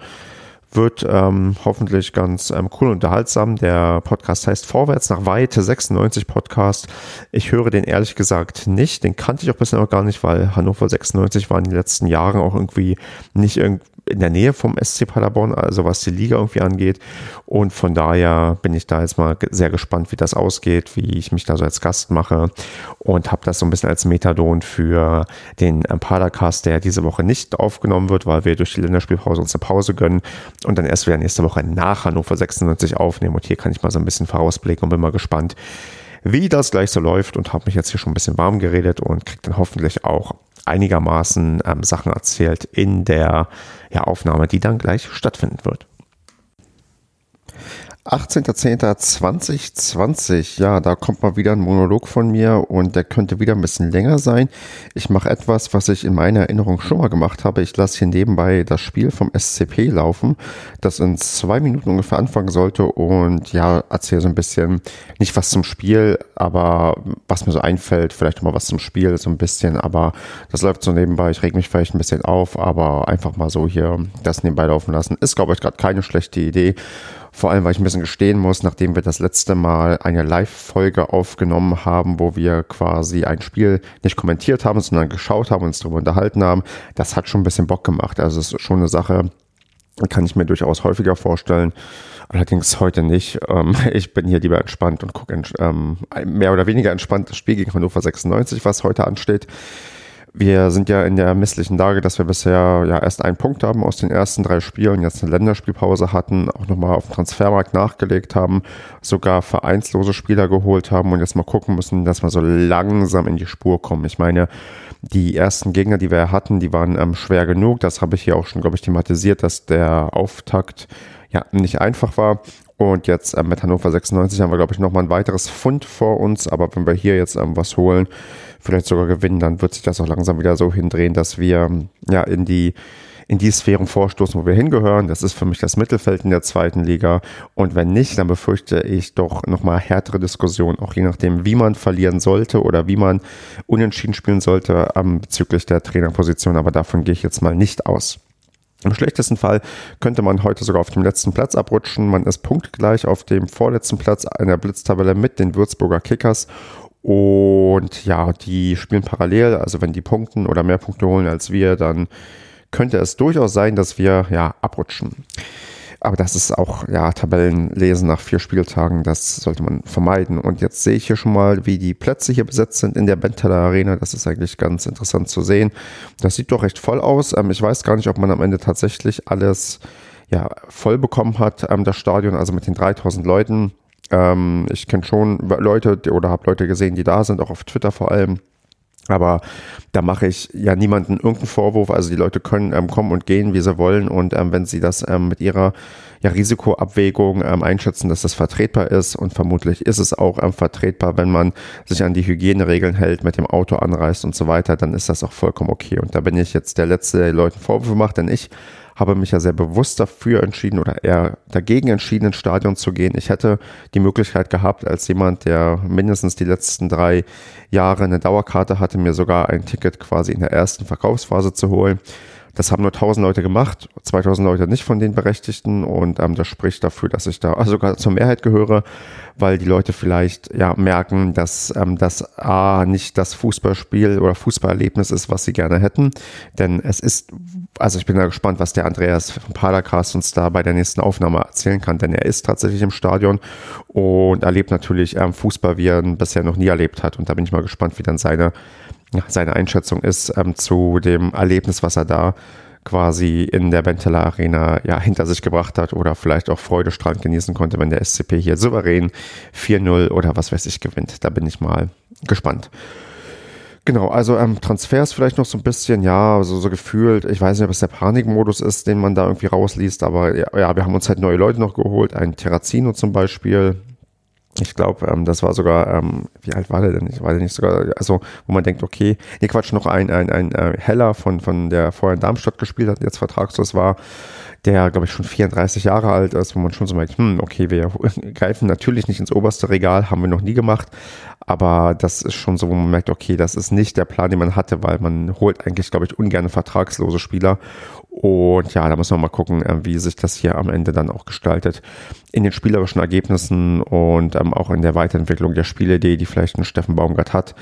wird ähm, hoffentlich ganz ähm, cool und unterhaltsam. Der Podcast heißt Vorwärts nach Weite 96 Podcast. Ich höre den ehrlich gesagt nicht. Den kannte ich auch bisher noch gar nicht, weil Hannover 96 war in den letzten Jahren auch irgendwie nicht irgendwie in der Nähe vom SC Paderborn, also was die Liga irgendwie angeht. Und von daher bin ich da jetzt mal sehr gespannt, wie das ausgeht, wie ich mich da so als Gast mache und habe das so ein bisschen als Methadon für den Padercast, der diese Woche nicht aufgenommen wird, weil wir durch die Länderspielpause uns eine Pause gönnen und dann erst wieder nächste Woche nach Hannover 96 aufnehmen. Und hier kann ich mal so ein bisschen vorausblicken und bin mal gespannt, wie das gleich so läuft und habe mich jetzt hier schon ein bisschen warm geredet und kriege dann hoffentlich auch einigermaßen ähm, Sachen erzählt in der ja, Aufnahme, die dann gleich stattfinden wird. 18.10.2020, ja, da kommt mal wieder ein Monolog von mir und der könnte wieder ein bisschen länger sein. Ich mache etwas, was ich in meiner Erinnerung schon mal gemacht habe. Ich lasse hier nebenbei das Spiel vom SCP laufen, das in zwei Minuten ungefähr anfangen sollte und ja, erzähle so ein bisschen, nicht was zum Spiel, aber was mir so einfällt, vielleicht mal was zum Spiel, so ein bisschen, aber das läuft so nebenbei. Ich reg mich vielleicht ein bisschen auf, aber einfach mal so hier das nebenbei laufen lassen. Ist, glaube ich, gerade keine schlechte Idee. Vor allem, weil ich ein bisschen gestehen muss, nachdem wir das letzte Mal eine Live-Folge aufgenommen haben, wo wir quasi ein Spiel nicht kommentiert haben, sondern geschaut haben und uns darüber unterhalten haben, das hat schon ein bisschen Bock gemacht. Also es ist schon eine Sache, kann ich mir durchaus häufiger vorstellen. Allerdings heute nicht. Ähm, ich bin hier lieber entspannt und gucke ähm, mehr oder weniger entspannt das Spiel gegen Hannover 96, was heute ansteht. Wir sind ja in der misslichen Lage, dass wir bisher ja erst einen Punkt haben aus den ersten drei Spielen, jetzt eine Länderspielpause hatten, auch nochmal auf dem Transfermarkt nachgelegt haben, sogar vereinslose Spieler geholt haben und jetzt mal gucken müssen, dass wir so langsam in die Spur kommen. Ich meine, die ersten Gegner, die wir hatten, die waren ähm, schwer genug. Das habe ich hier auch schon, glaube ich, thematisiert, dass der Auftakt ja nicht einfach war. Und jetzt ähm, mit Hannover 96 haben wir, glaube ich, nochmal ein weiteres Fund vor uns. Aber wenn wir hier jetzt ähm, was holen, vielleicht sogar gewinnen, dann wird sich das auch langsam wieder so hindrehen, dass wir ja in die in die Sphären vorstoßen, wo wir hingehören. Das ist für mich das Mittelfeld in der zweiten Liga. Und wenn nicht, dann befürchte ich doch nochmal härtere Diskussionen, auch je nachdem, wie man verlieren sollte oder wie man unentschieden spielen sollte ähm, bezüglich der Trainerposition. Aber davon gehe ich jetzt mal nicht aus. Im schlechtesten Fall könnte man heute sogar auf dem letzten Platz abrutschen. Man ist punktgleich auf dem vorletzten Platz einer Blitztabelle mit den Würzburger Kickers und ja, die spielen parallel. Also wenn die punkten oder mehr Punkte holen als wir, dann könnte es durchaus sein, dass wir ja abrutschen. Aber das ist auch, ja, Tabellenlesen nach vier Spieltagen, das sollte man vermeiden. Und jetzt sehe ich hier schon mal, wie die Plätze hier besetzt sind in der Benteler Arena. Das ist eigentlich ganz interessant zu sehen. Das sieht doch recht voll aus. Ähm, ich weiß gar nicht, ob man am Ende tatsächlich alles ja, voll bekommen hat, ähm, das Stadion, also mit den 3000 Leuten. Ähm, ich kenne schon Leute oder habe Leute gesehen, die da sind, auch auf Twitter vor allem. Aber da mache ich ja niemanden irgendeinen Vorwurf. Also die Leute können ähm, kommen und gehen, wie sie wollen. Und ähm, wenn sie das ähm, mit ihrer ja, Risikoabwägung ähm, einschätzen, dass das vertretbar ist, und vermutlich ist es auch ähm, vertretbar, wenn man sich an die Hygieneregeln hält, mit dem Auto anreist und so weiter, dann ist das auch vollkommen okay. Und da bin ich jetzt der Letzte, der Leuten Vorwürfe macht, denn ich habe mich ja sehr bewusst dafür entschieden oder eher dagegen entschieden, ins Stadion zu gehen. Ich hätte die Möglichkeit gehabt, als jemand, der mindestens die letzten drei Jahre eine Dauerkarte hatte, mir sogar ein Ticket quasi in der ersten Verkaufsphase zu holen. Das haben nur 1000 Leute gemacht, 2000 Leute nicht von den Berechtigten und ähm, das spricht dafür, dass ich da sogar zur Mehrheit gehöre, weil die Leute vielleicht ja merken, dass ähm, das A nicht das Fußballspiel oder Fußballerlebnis ist, was sie gerne hätten, denn es ist, also ich bin da gespannt, was der Andreas vom Padercast uns da bei der nächsten Aufnahme erzählen kann, denn er ist tatsächlich im Stadion und erlebt natürlich ähm, Fußball, wie er ihn bisher noch nie erlebt hat. Und da bin ich mal gespannt, wie dann seine seine Einschätzung ist ähm, zu dem Erlebnis, was er da quasi in der Benteler Arena ja hinter sich gebracht hat oder vielleicht auch freudestrahlend genießen konnte, wenn der SCP hier souverän 4-0 oder was weiß ich gewinnt. Da bin ich mal gespannt. Genau, also ähm, Transfers vielleicht noch so ein bisschen, ja, so, so gefühlt, ich weiß nicht, ob es der Panikmodus ist, den man da irgendwie rausliest, aber ja, wir haben uns halt neue Leute noch geholt, ein Terrazino zum Beispiel, ich glaube, ähm, das war sogar, ähm, wie alt war der denn? Ich weiß nicht sogar, also wo man denkt, okay, nee, Quatsch, noch ein, ein, ein äh, Heller von, von der vorher in Darmstadt gespielt hat, jetzt vertragslos war, der, glaube ich, schon 34 Jahre alt ist, wo man schon so merkt, hm, okay, wir greifen natürlich nicht ins oberste Regal, haben wir noch nie gemacht, aber das ist schon so, wo man merkt, okay, das ist nicht der Plan, den man hatte, weil man holt eigentlich, glaube ich, ungern vertragslose Spieler und ja, da muss man mal gucken, äh, wie sich das hier am Ende dann auch gestaltet. In den spielerischen Ergebnissen und ähm, auch in der Weiterentwicklung der Spielidee, die vielleicht ein Steffen Baumgart hat.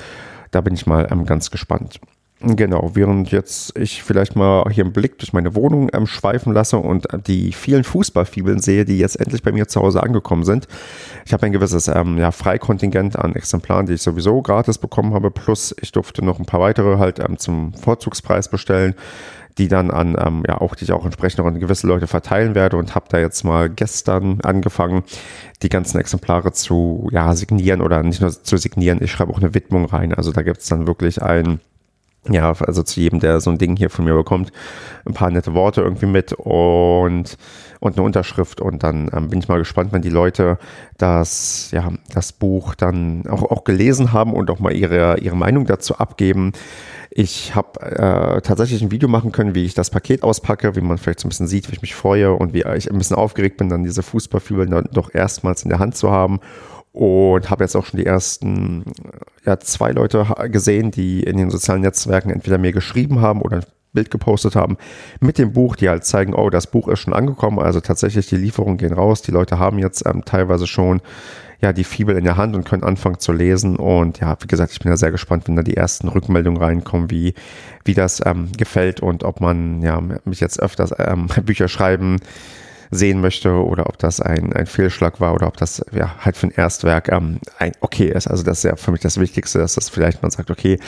Da bin ich mal ähm, ganz gespannt. Genau, während jetzt ich vielleicht mal hier einen Blick durch meine Wohnung ähm, schweifen lasse und äh, die vielen Fußballfibeln sehe, die jetzt endlich bei mir zu Hause angekommen sind. Ich habe ein gewisses ähm, ja, Freikontingent an Exemplaren, die ich sowieso gratis bekommen habe, plus ich durfte noch ein paar weitere halt ähm, zum Vorzugspreis bestellen die dann an, ähm, ja, auch die ich auch entsprechend an gewisse Leute verteilen werde und habe da jetzt mal gestern angefangen, die ganzen Exemplare zu ja, signieren oder nicht nur zu signieren, ich schreibe auch eine Widmung rein. Also da gibt es dann wirklich ein ja, also zu jedem, der so ein Ding hier von mir bekommt, ein paar nette Worte irgendwie mit und, und eine Unterschrift. Und dann ähm, bin ich mal gespannt, wenn die Leute das, ja, das Buch dann auch, auch gelesen haben und auch mal ihre, ihre Meinung dazu abgeben. Ich habe äh, tatsächlich ein Video machen können, wie ich das Paket auspacke, wie man vielleicht so ein bisschen sieht, wie ich mich freue und wie ich ein bisschen aufgeregt bin, dann diese Fußballfibel doch erstmals in der Hand zu haben. Und habe jetzt auch schon die ersten ja, zwei Leute gesehen, die in den sozialen Netzwerken entweder mir geschrieben haben oder ein Bild gepostet haben mit dem Buch, die halt zeigen, oh, das Buch ist schon angekommen. Also tatsächlich, die Lieferungen gehen raus. Die Leute haben jetzt ähm, teilweise schon ja die Fibel in der Hand und können anfangen zu lesen. Und ja, wie gesagt, ich bin ja sehr gespannt, wenn da die ersten Rückmeldungen reinkommen, wie, wie das ähm, gefällt und ob man ja mich jetzt öfters ähm, Bücher schreiben sehen möchte oder ob das ein, ein Fehlschlag war oder ob das ja halt für ein Erstwerk ähm, ein okay ist. Also das ist ja für mich das Wichtigste, dass das vielleicht man sagt, okay,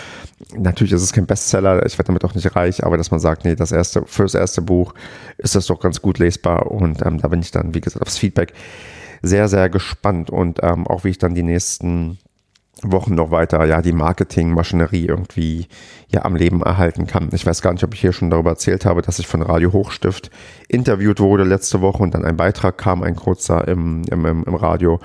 natürlich ist es kein Bestseller, ich werde damit auch nicht reich, aber dass man sagt, nee, das erste, für das erste Buch ist das doch ganz gut lesbar und ähm, da bin ich dann, wie gesagt, aufs Feedback sehr, sehr gespannt und ähm, auch wie ich dann die nächsten Wochen noch weiter ja die Marketingmaschinerie irgendwie ja am Leben erhalten kann. Ich weiß gar nicht, ob ich hier schon darüber erzählt habe, dass ich von Radio Hochstift interviewt wurde letzte Woche und dann ein Beitrag kam, ein kurzer im, im, im Radio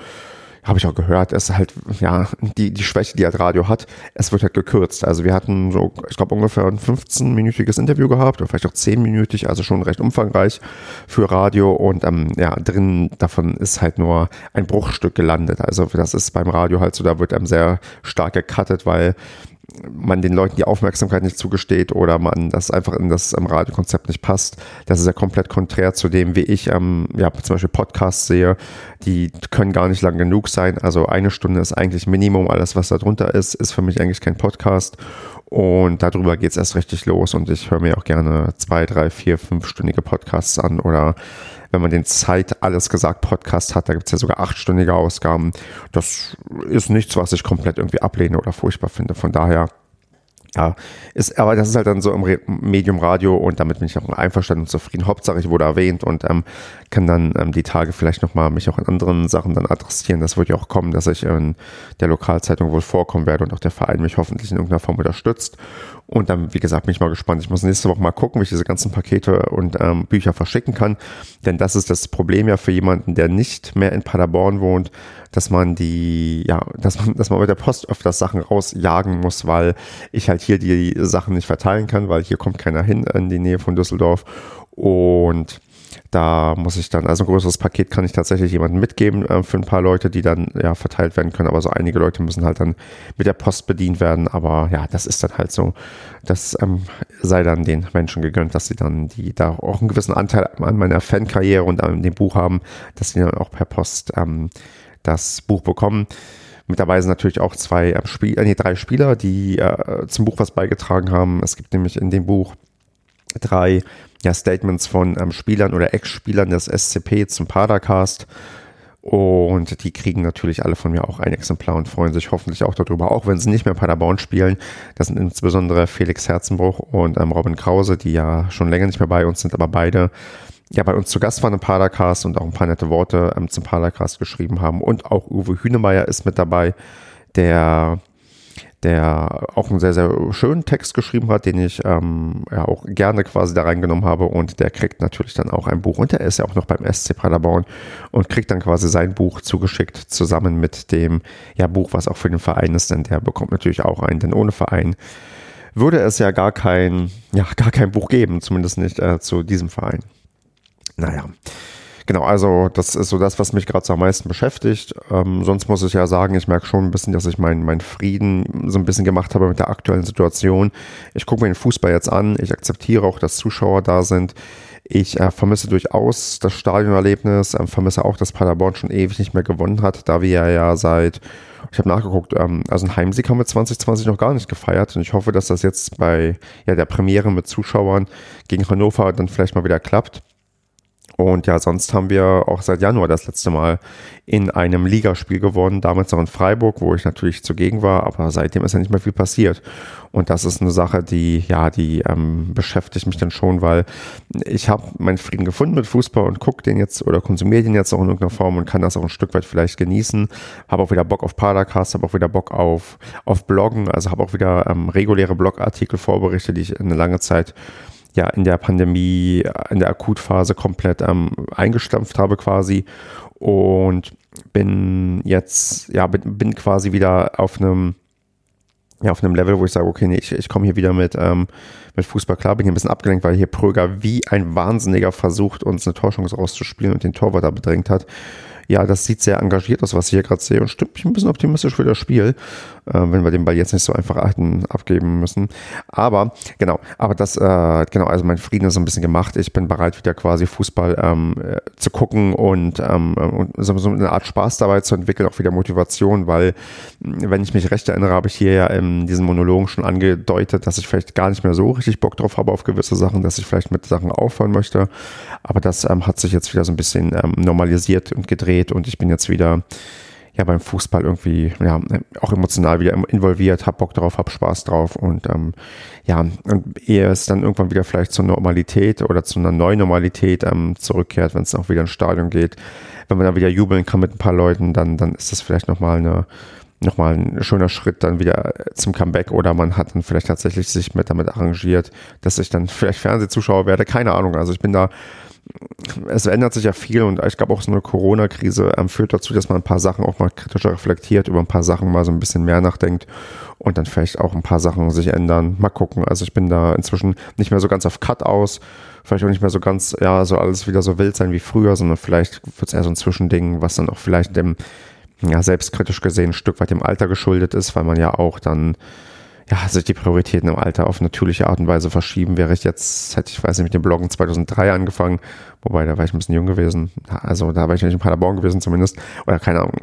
habe ich auch gehört, ist halt, ja, die, die Schwäche, die halt Radio hat, es wird halt gekürzt. Also wir hatten so, ich glaube, ungefähr ein 15-minütiges Interview gehabt oder vielleicht auch 10-minütig, also schon recht umfangreich für Radio und ähm, ja, drin davon ist halt nur ein Bruchstück gelandet. Also das ist beim Radio halt so, da wird einem sehr stark gecuttet, weil man den Leuten die Aufmerksamkeit nicht zugesteht oder man das einfach in das um, Radiokonzept nicht passt. Das ist ja komplett konträr zu dem, wie ich ähm, ja, zum Beispiel Podcasts sehe. Die können gar nicht lang genug sein. Also eine Stunde ist eigentlich Minimum. Alles, was da drunter ist, ist für mich eigentlich kein Podcast. Und darüber geht es erst richtig los. Und ich höre mir auch gerne zwei, drei, vier, fünfstündige Podcasts an oder wenn man den Zeit alles gesagt Podcast hat, da gibt es ja sogar achtstündige Ausgaben. Das ist nichts, was ich komplett irgendwie ablehne oder furchtbar finde. Von daher ja, ist, aber das ist halt dann so im Medium Radio und damit bin ich auch einverstanden und zufrieden. Hauptsache, ich wurde erwähnt und ähm, kann dann ähm, die Tage vielleicht nochmal mich auch in anderen Sachen dann adressieren. Das wird ja auch kommen, dass ich in der Lokalzeitung wohl vorkommen werde und auch der Verein mich hoffentlich in irgendeiner Form unterstützt. Und dann, wie gesagt, bin ich mal gespannt. Ich muss nächste Woche mal gucken, wie ich diese ganzen Pakete und ähm, Bücher verschicken kann. Denn das ist das Problem ja für jemanden, der nicht mehr in Paderborn wohnt, dass man die, ja, dass man, dass man mit der Post öfters Sachen rausjagen muss, weil ich halt hier die Sachen nicht verteilen kann, weil hier kommt keiner hin in die Nähe von Düsseldorf. Und Da muss ich dann, also ein größeres Paket kann ich tatsächlich jemandem mitgeben äh, für ein paar Leute, die dann ja verteilt werden können. Aber so einige Leute müssen halt dann mit der Post bedient werden. Aber ja, das ist dann halt so. Das ähm, sei dann den Menschen gegönnt, dass sie dann die da auch einen gewissen Anteil an meiner Fankarriere und an dem Buch haben, dass sie dann auch per Post ähm, das Buch bekommen. Mit dabei sind natürlich auch zwei äh, Spiel, äh, nee, drei Spieler, die äh, zum Buch was beigetragen haben. Es gibt nämlich in dem Buch drei ja, Statements von ähm, Spielern oder Ex-Spielern des SCP zum Padercast. Und die kriegen natürlich alle von mir auch ein Exemplar und freuen sich hoffentlich auch darüber, auch wenn sie nicht mehr Paderborn spielen. Das sind insbesondere Felix Herzenbruch und ähm, Robin Krause, die ja schon länger nicht mehr bei uns sind, aber beide ja bei uns zu Gast waren im Padercast und auch ein paar nette Worte ähm, zum Padercast geschrieben haben. Und auch Uwe Hünemeyer ist mit dabei, der der auch einen sehr, sehr schönen Text geschrieben hat, den ich ähm, ja auch gerne quasi da reingenommen habe. Und der kriegt natürlich dann auch ein Buch. Und der ist ja auch noch beim SC Paderborn und kriegt dann quasi sein Buch zugeschickt zusammen mit dem ja, Buch, was auch für den Verein ist, denn der bekommt natürlich auch einen, denn ohne Verein würde es ja gar kein, ja, gar kein Buch geben, zumindest nicht äh, zu diesem Verein. Naja. Genau, also das ist so das, was mich gerade so am meisten beschäftigt. Ähm, sonst muss ich ja sagen, ich merke schon ein bisschen, dass ich meinen mein Frieden so ein bisschen gemacht habe mit der aktuellen Situation. Ich gucke mir den Fußball jetzt an. Ich akzeptiere auch, dass Zuschauer da sind. Ich äh, vermisse durchaus das Stadionerlebnis, äh, vermisse auch, dass Paderborn schon ewig nicht mehr gewonnen hat, da wir ja seit, ich habe nachgeguckt, ähm, also ein Heimsieg haben wir 2020 noch gar nicht gefeiert und ich hoffe, dass das jetzt bei ja, der Premiere mit Zuschauern gegen Hannover dann vielleicht mal wieder klappt. Und ja, sonst haben wir auch seit Januar das letzte Mal in einem Ligaspiel gewonnen, damals noch in Freiburg, wo ich natürlich zugegen war, aber seitdem ist ja nicht mehr viel passiert. Und das ist eine Sache, die, ja, die ähm, beschäftigt mich dann schon, weil ich habe meinen Frieden gefunden mit Fußball und gucke den jetzt oder konsumiere den jetzt auch in irgendeiner Form und kann das auch ein Stück weit vielleicht genießen. Habe auch wieder Bock auf Padercast, habe auch wieder Bock auf, auf Bloggen, also habe auch wieder ähm, reguläre Blogartikel vorberichtet, die ich eine lange Zeit ja in der Pandemie, in der Akutphase komplett ähm, eingestampft habe quasi und bin jetzt, ja, bin, bin quasi wieder auf einem ja, auf einem Level, wo ich sage, okay, nee, ich, ich komme hier wieder mit, ähm, mit Fußball klar, bin hier ein bisschen abgelenkt, weil hier Pröger wie ein Wahnsinniger versucht, uns eine Torchance rauszuspielen und den Torwart da bedrängt hat. Ja, das sieht sehr engagiert aus, was ich hier gerade sehe und stimmt mich ein bisschen optimistisch für das Spiel, wenn wir den Ball jetzt nicht so einfach abgeben müssen. Aber, genau, aber das, äh, genau, also mein Frieden ist so ein bisschen gemacht. Ich bin bereit, wieder quasi Fußball ähm, äh, zu gucken und, ähm, und so, so, eine Art Spaß dabei zu entwickeln, auch wieder Motivation, weil, wenn ich mich recht erinnere, habe ich hier ja in diesen Monologen schon angedeutet, dass ich vielleicht gar nicht mehr so richtig Bock drauf habe auf gewisse Sachen, dass ich vielleicht mit Sachen aufhören möchte. Aber das ähm, hat sich jetzt wieder so ein bisschen ähm, normalisiert und gedreht und ich bin jetzt wieder ja beim Fußball irgendwie ja auch emotional wieder involviert, hab Bock drauf, hab Spaß drauf und ähm, ja und ehe es dann irgendwann wieder vielleicht zur Normalität oder zu einer neuen Normalität ähm, zurückkehrt, wenn es auch wieder ins Stadion geht, wenn man dann wieder jubeln kann mit ein paar Leuten, dann dann ist das vielleicht noch mal eine nochmal ein schöner Schritt dann wieder zum Comeback oder man hat dann vielleicht tatsächlich sich mit damit arrangiert, dass ich dann vielleicht Fernsehzuschauer werde, keine Ahnung. Also ich bin da es ändert sich ja viel und ich glaube auch so eine Corona-Krise ähm, führt dazu, dass man ein paar Sachen auch mal kritischer reflektiert, über ein paar Sachen mal so ein bisschen mehr nachdenkt und dann vielleicht auch ein paar Sachen sich ändern. Mal gucken. Also ich bin da inzwischen nicht mehr so ganz auf Cut aus, vielleicht auch nicht mehr so ganz, ja, so alles wieder so wild sein wie früher, sondern vielleicht wird es eher so ein Zwischending, was dann auch vielleicht dem, ja, selbstkritisch gesehen ein Stück weit dem Alter geschuldet ist, weil man ja auch dann ja, sich die Prioritäten im Alter auf natürliche Art und Weise verschieben. Wäre ich jetzt, hätte ich, weiß nicht, mit dem Bloggen 2003 angefangen, wobei da war ich ein bisschen jung gewesen. Also da war ich nicht in Paderborn gewesen zumindest. Oder keine Ahnung,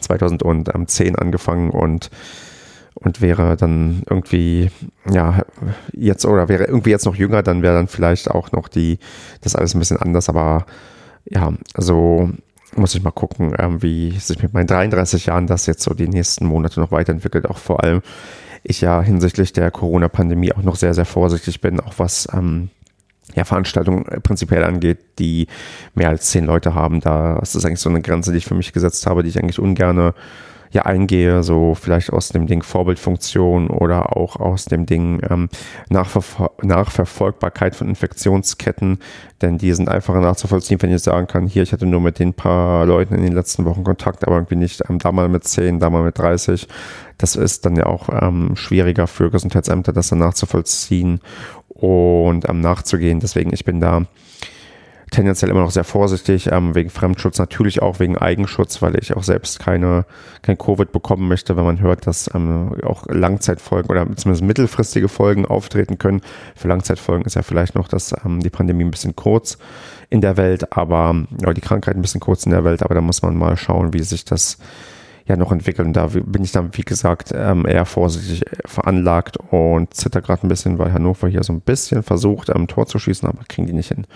2010 angefangen und und wäre dann irgendwie, ja, jetzt oder wäre irgendwie jetzt noch jünger, dann wäre dann vielleicht auch noch die, das alles ein bisschen anders, aber ja, also muss ich mal gucken, ähm, wie sich mit meinen 33 Jahren das jetzt so die nächsten Monate noch weiterentwickelt, auch vor allem ich ja hinsichtlich der Corona-Pandemie auch noch sehr, sehr vorsichtig bin, auch was ähm, ja, Veranstaltungen prinzipiell angeht, die mehr als zehn Leute haben. Da ist das eigentlich so eine Grenze, die ich für mich gesetzt habe, die ich eigentlich ungerne ja eingehe, so vielleicht aus dem Ding Vorbildfunktion oder auch aus dem Ding ähm, Nachver Nachverfolgbarkeit von Infektionsketten, denn die sind einfacher nachzuvollziehen, wenn ich sagen kann, hier, ich hatte nur mit den paar Leuten in den letzten Wochen Kontakt, aber irgendwie nicht ähm, da mal mit 10, da mal mit 30. Das ist dann ja auch ähm, schwieriger für Gesundheitsämter, das dann nachzuvollziehen und ähm, nachzugehen. Deswegen, ich bin da tendenziell immer noch sehr vorsichtig, ähm, wegen Fremdschutz, natürlich auch wegen Eigenschutz, weil ich auch selbst keine, kein Covid bekommen möchte, wenn man hört, dass ähm, auch Langzeitfolgen oder zumindest mittelfristige Folgen auftreten können. Für Langzeitfolgen ist ja vielleicht noch das, ähm, die Pandemie ein bisschen kurz in der Welt, aber ja, die Krankheit ein bisschen kurz in der Welt, aber da muss man mal schauen, wie sich das ja noch entwickeln. Da bin ich dann, wie gesagt, ähm, eher vorsichtig veranlagt und zitter gerade ein bisschen, weil Hannover hier so ein bisschen versucht, am Tor zu schießen, aber kriegen die nicht hin.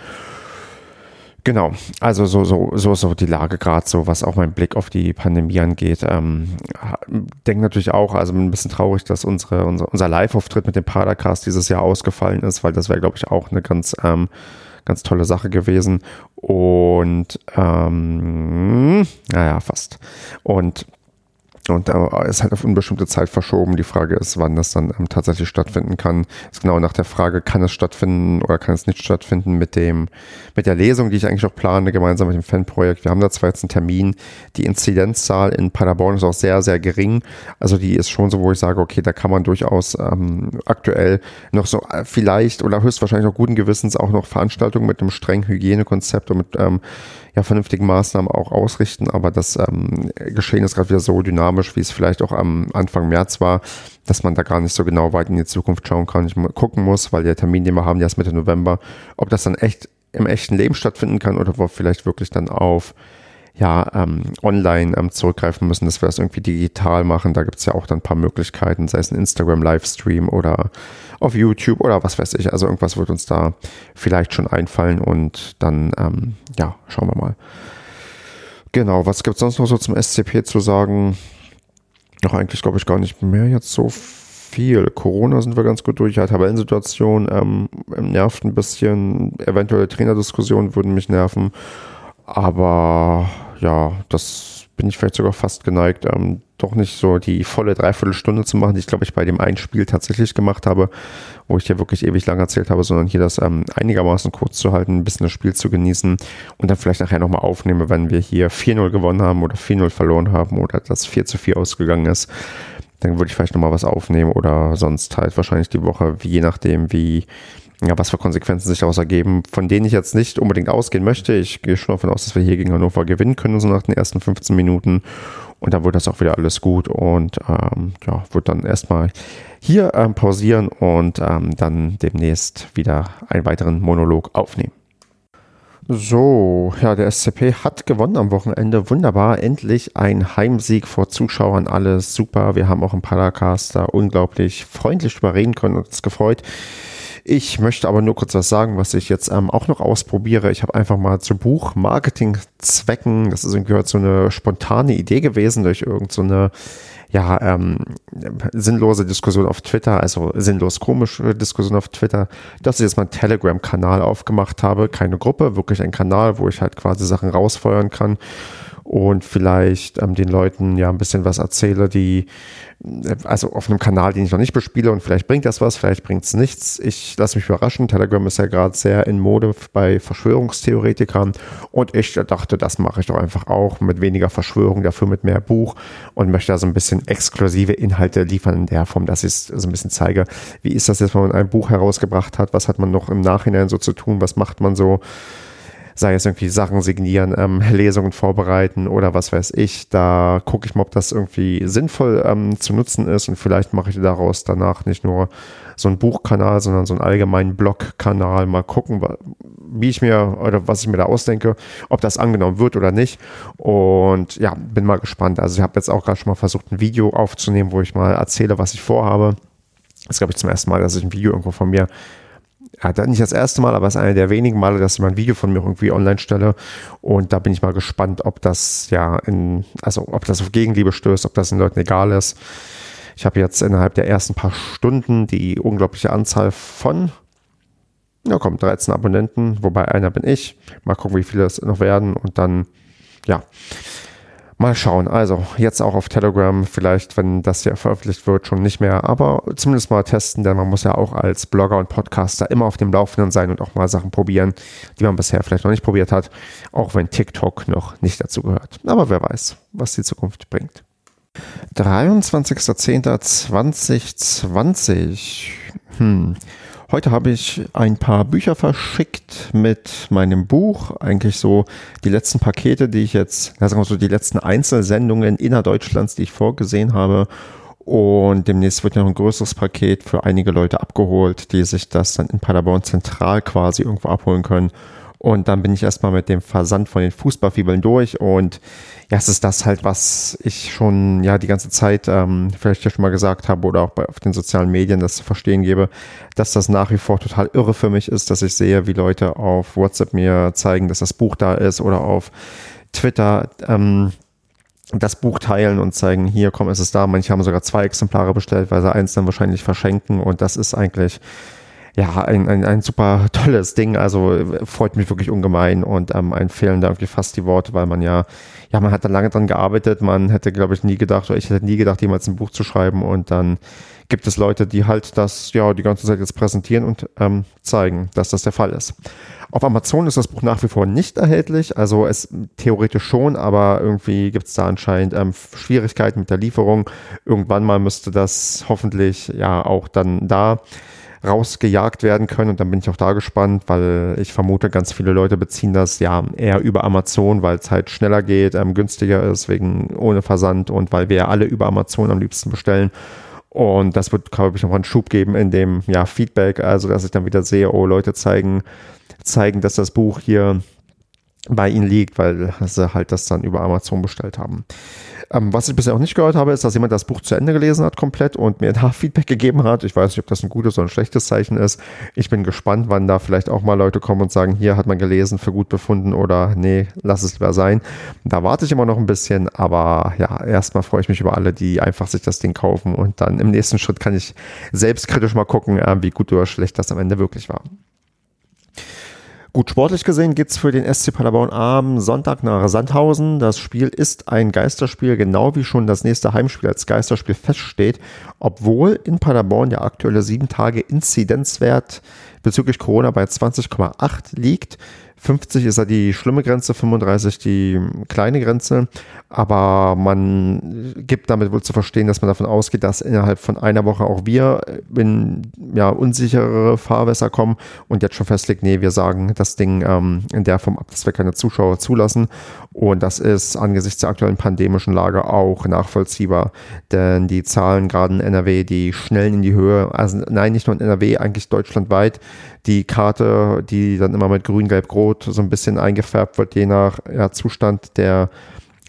Genau, also so, so, so, so die Lage gerade, so was auch mein Blick auf die Pandemie angeht. Ähm, denke natürlich auch, also ein bisschen traurig, dass unsere, unser, unser Live-Auftritt mit dem Padercast dieses Jahr ausgefallen ist, weil das wäre, glaube ich, auch eine ganz, ähm, ganz tolle Sache gewesen. Und ähm, naja, fast. Und und äh, ist halt auf unbestimmte Zeit verschoben. Die Frage ist, wann das dann ähm, tatsächlich stattfinden kann. Ist genau nach der Frage, kann es stattfinden oder kann es nicht stattfinden mit dem, mit der Lesung, die ich eigentlich auch plane, gemeinsam mit dem Fanprojekt. Wir haben da zwar jetzt einen Termin. Die Inzidenzzahl in Paderborn ist auch sehr, sehr gering. Also die ist schon so, wo ich sage, okay, da kann man durchaus ähm, aktuell noch so äh, vielleicht oder höchstwahrscheinlich auch guten Gewissens auch noch Veranstaltungen mit einem strengen Hygienekonzept und mit ähm, ja, vernünftigen Maßnahmen auch ausrichten. Aber das ähm, Geschehen ist gerade wieder so dynamisch, wie es vielleicht auch am Anfang März war, dass man da gar nicht so genau weit in die Zukunft schauen kann. Ich gucken muss, weil der Termin, den wir haben, der ist Mitte November, ob das dann echt im echten Leben stattfinden kann oder wo vielleicht wirklich dann auf ja, ähm, online ähm, zurückgreifen müssen, dass wir das irgendwie digital machen. Da gibt es ja auch dann ein paar Möglichkeiten, sei es ein Instagram-Livestream oder auf YouTube oder was weiß ich. Also irgendwas wird uns da vielleicht schon einfallen und dann, ähm, ja, schauen wir mal. Genau, was gibt es sonst noch so zum SCP zu sagen? Noch eigentlich, glaube ich, gar nicht mehr jetzt so viel. Corona sind wir ganz gut durch. Ja, Tabellensituation ähm, nervt ein bisschen. Eventuelle Trainerdiskussionen würden mich nerven. Aber ja, das bin ich vielleicht sogar fast geneigt, ähm, doch nicht so die volle Dreiviertelstunde zu machen, die ich glaube ich bei dem einen Spiel tatsächlich gemacht habe, wo ich ja wirklich ewig lang erzählt habe, sondern hier das ähm, einigermaßen kurz zu halten, ein bisschen das Spiel zu genießen und dann vielleicht nachher nochmal aufnehme, wenn wir hier 4-0 gewonnen haben oder 4-0 verloren haben oder das 4 zu 4 ausgegangen ist. Dann würde ich vielleicht nochmal was aufnehmen oder sonst halt wahrscheinlich die Woche, je nachdem, wie ja, was für Konsequenzen sich daraus ergeben, von denen ich jetzt nicht unbedingt ausgehen möchte. Ich gehe schon davon aus, dass wir hier gegen Hannover gewinnen können, so nach den ersten 15 Minuten. Und dann wird das auch wieder alles gut und ähm, ja, wird dann erstmal hier ähm, pausieren und ähm, dann demnächst wieder einen weiteren Monolog aufnehmen. So, ja, der SCP hat gewonnen am Wochenende. Wunderbar. Endlich ein Heimsieg vor Zuschauern. Alles super. Wir haben auch im Paracast da unglaublich freundlich drüber reden können und uns gefreut. Ich möchte aber nur kurz was sagen, was ich jetzt ähm, auch noch ausprobiere. Ich habe einfach mal zu Buch Marketing-Zwecken, das ist halt so eine spontane Idee gewesen durch irgendeine so ja, ähm, sinnlose Diskussion auf Twitter, also sinnlos komische Diskussion auf Twitter, dass ich jetzt mal einen Telegram-Kanal aufgemacht habe. Keine Gruppe, wirklich ein Kanal, wo ich halt quasi Sachen rausfeuern kann und vielleicht ähm, den Leuten ja ein bisschen was erzähle, die, äh, also auf einem Kanal, den ich noch nicht bespiele und vielleicht bringt das was, vielleicht bringt es nichts. Ich lasse mich überraschen. Telegram ist ja gerade sehr in Mode bei Verschwörungstheoretikern und ich dachte, das mache ich doch einfach auch mit weniger Verschwörung, dafür mit mehr Buch und möchte da so ein bisschen exklusive Inhalte liefern in der Form, dass ich so ein bisschen zeige, wie ist das jetzt, wenn man ein Buch herausgebracht hat, was hat man noch im Nachhinein so zu tun, was macht man so sei es irgendwie Sachen signieren, ähm, Lesungen vorbereiten oder was weiß ich. Da gucke ich mal, ob das irgendwie sinnvoll ähm, zu nutzen ist und vielleicht mache ich daraus danach nicht nur so einen Buchkanal, sondern so einen allgemeinen Blogkanal. Mal gucken, wie ich mir oder was ich mir da ausdenke, ob das angenommen wird oder nicht. Und ja, bin mal gespannt. Also ich habe jetzt auch gerade schon mal versucht, ein Video aufzunehmen, wo ich mal erzähle, was ich vorhabe. Das ist, glaube ich, zum ersten Mal, dass ich ein Video irgendwo von mir ja, nicht das erste Mal, aber es ist einer der wenigen Male, dass ich mal ein Video von mir irgendwie online stelle. Und da bin ich mal gespannt, ob das ja in, also ob das auf Gegenliebe stößt, ob das den Leuten egal ist. Ich habe jetzt innerhalb der ersten paar Stunden die unglaubliche Anzahl von, ja komm, 13 Abonnenten, wobei einer bin ich. Mal gucken, wie viele es noch werden. Und dann, ja, Mal schauen. Also jetzt auch auf Telegram, vielleicht, wenn das hier veröffentlicht wird, schon nicht mehr, aber zumindest mal testen, denn man muss ja auch als Blogger und Podcaster immer auf dem Laufenden sein und auch mal Sachen probieren, die man bisher vielleicht noch nicht probiert hat, auch wenn TikTok noch nicht dazu gehört. Aber wer weiß, was die Zukunft bringt. 23.10.2020. Hm. Heute habe ich ein paar Bücher verschickt mit meinem Buch. Eigentlich so die letzten Pakete, die ich jetzt, sagen wir so die letzten Einzelsendungen innerdeutschlands, die ich vorgesehen habe. Und demnächst wird noch ein größeres Paket für einige Leute abgeholt, die sich das dann in Paderborn zentral quasi irgendwo abholen können. Und dann bin ich erstmal mit dem Versand von den Fußballfibeln durch. Und ja, es ist das halt, was ich schon ja die ganze Zeit ähm, vielleicht ja schon mal gesagt habe oder auch bei, auf den sozialen Medien das zu verstehen gebe, dass das nach wie vor total irre für mich ist, dass ich sehe, wie Leute auf WhatsApp mir zeigen, dass das Buch da ist oder auf Twitter. Ähm, das Buch teilen und zeigen, hier komm, ist es da. Manche haben sogar zwei Exemplare bestellt, weil sie eins dann wahrscheinlich verschenken und das ist eigentlich ja, ein, ein, ein super tolles Ding. Also freut mich wirklich ungemein und ähm, ein fehlen da irgendwie fast die Worte, weil man ja, ja, man hat da lange dran gearbeitet. Man hätte, glaube ich, nie gedacht, oder ich hätte nie gedacht, jemals ein Buch zu schreiben und dann gibt es Leute, die halt das ja die ganze Zeit jetzt präsentieren und ähm, zeigen, dass das der Fall ist. Auf Amazon ist das Buch nach wie vor nicht erhältlich, also es theoretisch schon, aber irgendwie gibt es da anscheinend ähm, Schwierigkeiten mit der Lieferung. Irgendwann mal müsste das hoffentlich ja auch dann da rausgejagt werden können. Und dann bin ich auch da gespannt, weil ich vermute, ganz viele Leute beziehen das ja eher über Amazon, weil es halt schneller geht, ähm, günstiger ist, wegen ohne Versand und weil wir ja alle über Amazon am liebsten bestellen. Und das wird, glaube ich, noch einen Schub geben in dem ja, Feedback. Also, dass ich dann wieder sehe, oh, Leute zeigen, zeigen, dass das Buch hier bei ihnen liegt, weil sie halt das dann über Amazon bestellt haben. Ähm, was ich bisher auch nicht gehört habe, ist, dass jemand das Buch zu Ende gelesen hat komplett und mir da Feedback gegeben hat. Ich weiß nicht, ob das ein gutes oder ein schlechtes Zeichen ist. Ich bin gespannt, wann da vielleicht auch mal Leute kommen und sagen, hier hat man gelesen, für gut befunden oder nee, lass es lieber sein. Da warte ich immer noch ein bisschen, aber ja, erstmal freue ich mich über alle, die einfach sich das Ding kaufen und dann im nächsten Schritt kann ich selbstkritisch mal gucken, äh, wie gut oder schlecht das am Ende wirklich war. Gut, sportlich gesehen geht's für den SC Paderborn am Sonntag nach Sandhausen. Das Spiel ist ein Geisterspiel, genau wie schon das nächste Heimspiel als Geisterspiel feststeht, obwohl in Paderborn der aktuelle 7-Tage-Inzidenzwert bezüglich Corona bei 20,8 liegt. 50 ist ja die schlimme Grenze, 35 die kleine Grenze. Aber man gibt damit wohl zu verstehen, dass man davon ausgeht, dass innerhalb von einer Woche auch wir in ja, unsichere Fahrwässer kommen und jetzt schon festlegt, nee, wir sagen das Ding ähm, in der Form ab, dass wir keine Zuschauer zulassen. Und das ist angesichts der aktuellen pandemischen Lage auch nachvollziehbar, denn die Zahlen gerade in NRW, die schnellen in die Höhe, also nein, nicht nur in NRW, eigentlich deutschlandweit. Die Karte, die dann immer mit grün, gelb, rot so ein bisschen eingefärbt wird, je nach ja, Zustand der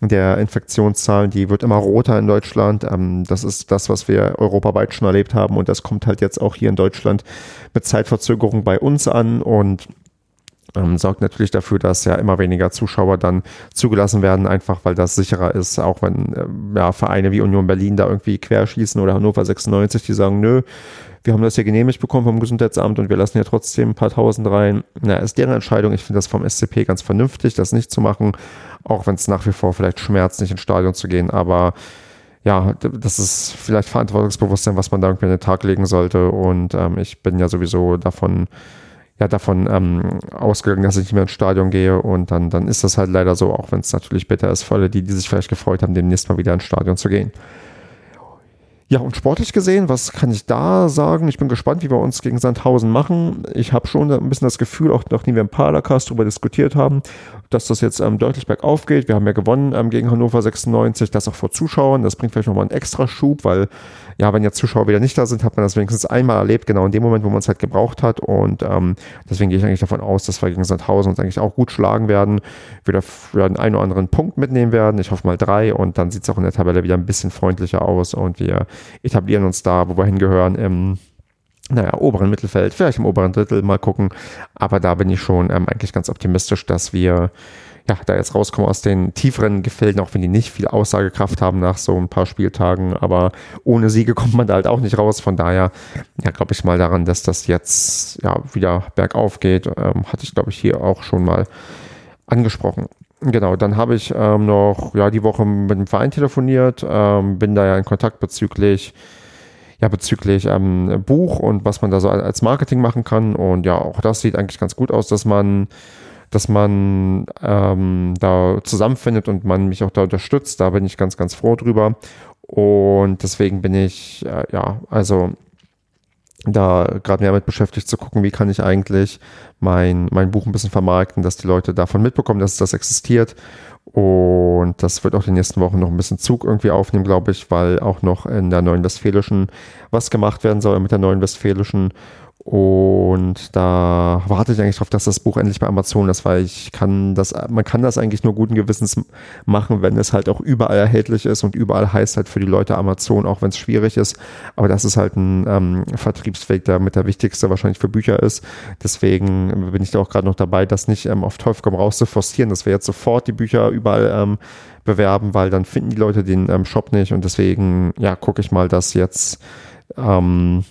der Infektionszahlen, die wird immer roter in Deutschland. Ähm, das ist das, was wir europaweit schon erlebt haben und das kommt halt jetzt auch hier in Deutschland mit Zeitverzögerung bei uns an und ähm, sorgt natürlich dafür, dass ja immer weniger Zuschauer dann zugelassen werden, einfach weil das sicherer ist, auch wenn äh, ja, Vereine wie Union Berlin da irgendwie querschießen oder Hannover 96, die sagen, nö, wir haben das ja genehmigt bekommen vom Gesundheitsamt und wir lassen ja trotzdem ein paar tausend rein. Na, ist deren Entscheidung. Ich finde das vom SCP ganz vernünftig, das nicht zu machen, auch wenn es nach wie vor vielleicht schmerzt, nicht ins Stadion zu gehen, aber ja, das ist vielleicht Verantwortungsbewusstsein, was man da irgendwie an den Tag legen sollte und ähm, ich bin ja sowieso davon ja davon ähm, ausgegangen, dass ich nicht mehr ins Stadion gehe und dann, dann ist das halt leider so, auch wenn es natürlich bitter ist für alle die, die sich vielleicht gefreut haben, demnächst mal wieder ins Stadion zu gehen. Ja, und sportlich gesehen, was kann ich da sagen? Ich bin gespannt, wie wir uns gegen Sandhausen machen. Ich habe schon ein bisschen das Gefühl, auch nachdem wir im Paracast darüber diskutiert haben, dass das jetzt ähm, deutlich bergauf geht. Wir haben ja gewonnen ähm, gegen Hannover 96, das auch vor Zuschauern. Das bringt vielleicht nochmal einen extra Schub, weil ja, wenn jetzt Zuschauer wieder nicht da sind, hat man das wenigstens einmal erlebt, genau in dem Moment, wo man es halt gebraucht hat. Und ähm, deswegen gehe ich eigentlich davon aus, dass wir gegen Sandhausen uns eigentlich auch gut schlagen werden. Wir werden einen oder anderen Punkt mitnehmen werden. Ich hoffe mal drei. Und dann sieht es auch in der Tabelle wieder ein bisschen freundlicher aus. Und wir etablieren uns da, wo wir hingehören, im naja, oberen Mittelfeld, vielleicht im oberen Drittel, mal gucken. Aber da bin ich schon ähm, eigentlich ganz optimistisch, dass wir ja, da jetzt rauskommen aus den tieferen Gefilden, auch wenn die nicht viel Aussagekraft haben nach so ein paar Spieltagen. Aber ohne Siege kommt man da halt auch nicht raus. Von daher, ja, glaube ich mal daran, dass das jetzt ja wieder bergauf geht. Ähm, hatte ich, glaube ich, hier auch schon mal angesprochen. Genau, dann habe ich ähm, noch ja, die Woche mit dem Verein telefoniert, ähm, bin da ja in Kontakt bezüglich ja, bezüglich ähm, Buch und was man da so als Marketing machen kann. Und ja, auch das sieht eigentlich ganz gut aus, dass man, dass man ähm, da zusammenfindet und man mich auch da unterstützt. Da bin ich ganz, ganz froh drüber. Und deswegen bin ich, äh, ja, also da gerade mehr damit beschäftigt zu gucken, wie kann ich eigentlich mein, mein Buch ein bisschen vermarkten, dass die Leute davon mitbekommen, dass das existiert. Und das wird auch die nächsten Wochen noch ein bisschen Zug irgendwie aufnehmen, glaube ich, weil auch noch in der Neuen Westfälischen was gemacht werden soll mit der Neuen Westfälischen. Und da warte ich eigentlich darauf, dass das Buch endlich bei Amazon ist, weil ich kann das, man kann das eigentlich nur guten Gewissens machen, wenn es halt auch überall erhältlich ist und überall heißt halt für die Leute Amazon, auch wenn es schwierig ist. Aber das ist halt ein ähm, Vertriebsweg, der mit der wichtigste wahrscheinlich für Bücher ist. Deswegen bin ich da auch gerade noch dabei, das nicht ähm, auf Teufel komm raus zu forcieren, dass wir jetzt sofort die Bücher überall ähm, bewerben, weil dann finden die Leute den ähm, Shop nicht und deswegen, ja, gucke ich mal, dass jetzt ähm,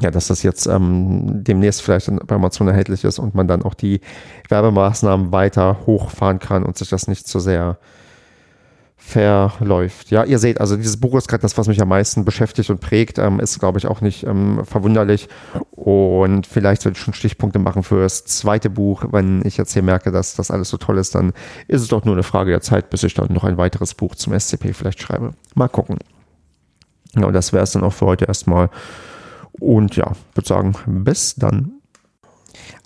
ja, dass das jetzt ähm, demnächst vielleicht bei Amazon erhältlich ist und man dann auch die Werbemaßnahmen weiter hochfahren kann und sich das nicht so sehr verläuft. Ja, ihr seht, also dieses Buch ist gerade das, was mich am meisten beschäftigt und prägt, ähm, ist, glaube ich, auch nicht ähm, verwunderlich. Und vielleicht sollte ich schon Stichpunkte machen für das zweite Buch. Wenn ich jetzt hier merke, dass das alles so toll ist, dann ist es doch nur eine Frage der Zeit, bis ich dann noch ein weiteres Buch zum SCP vielleicht schreibe. Mal gucken. Ja, und das wäre es dann auch für heute erstmal. Und ja, würde sagen, bis dann.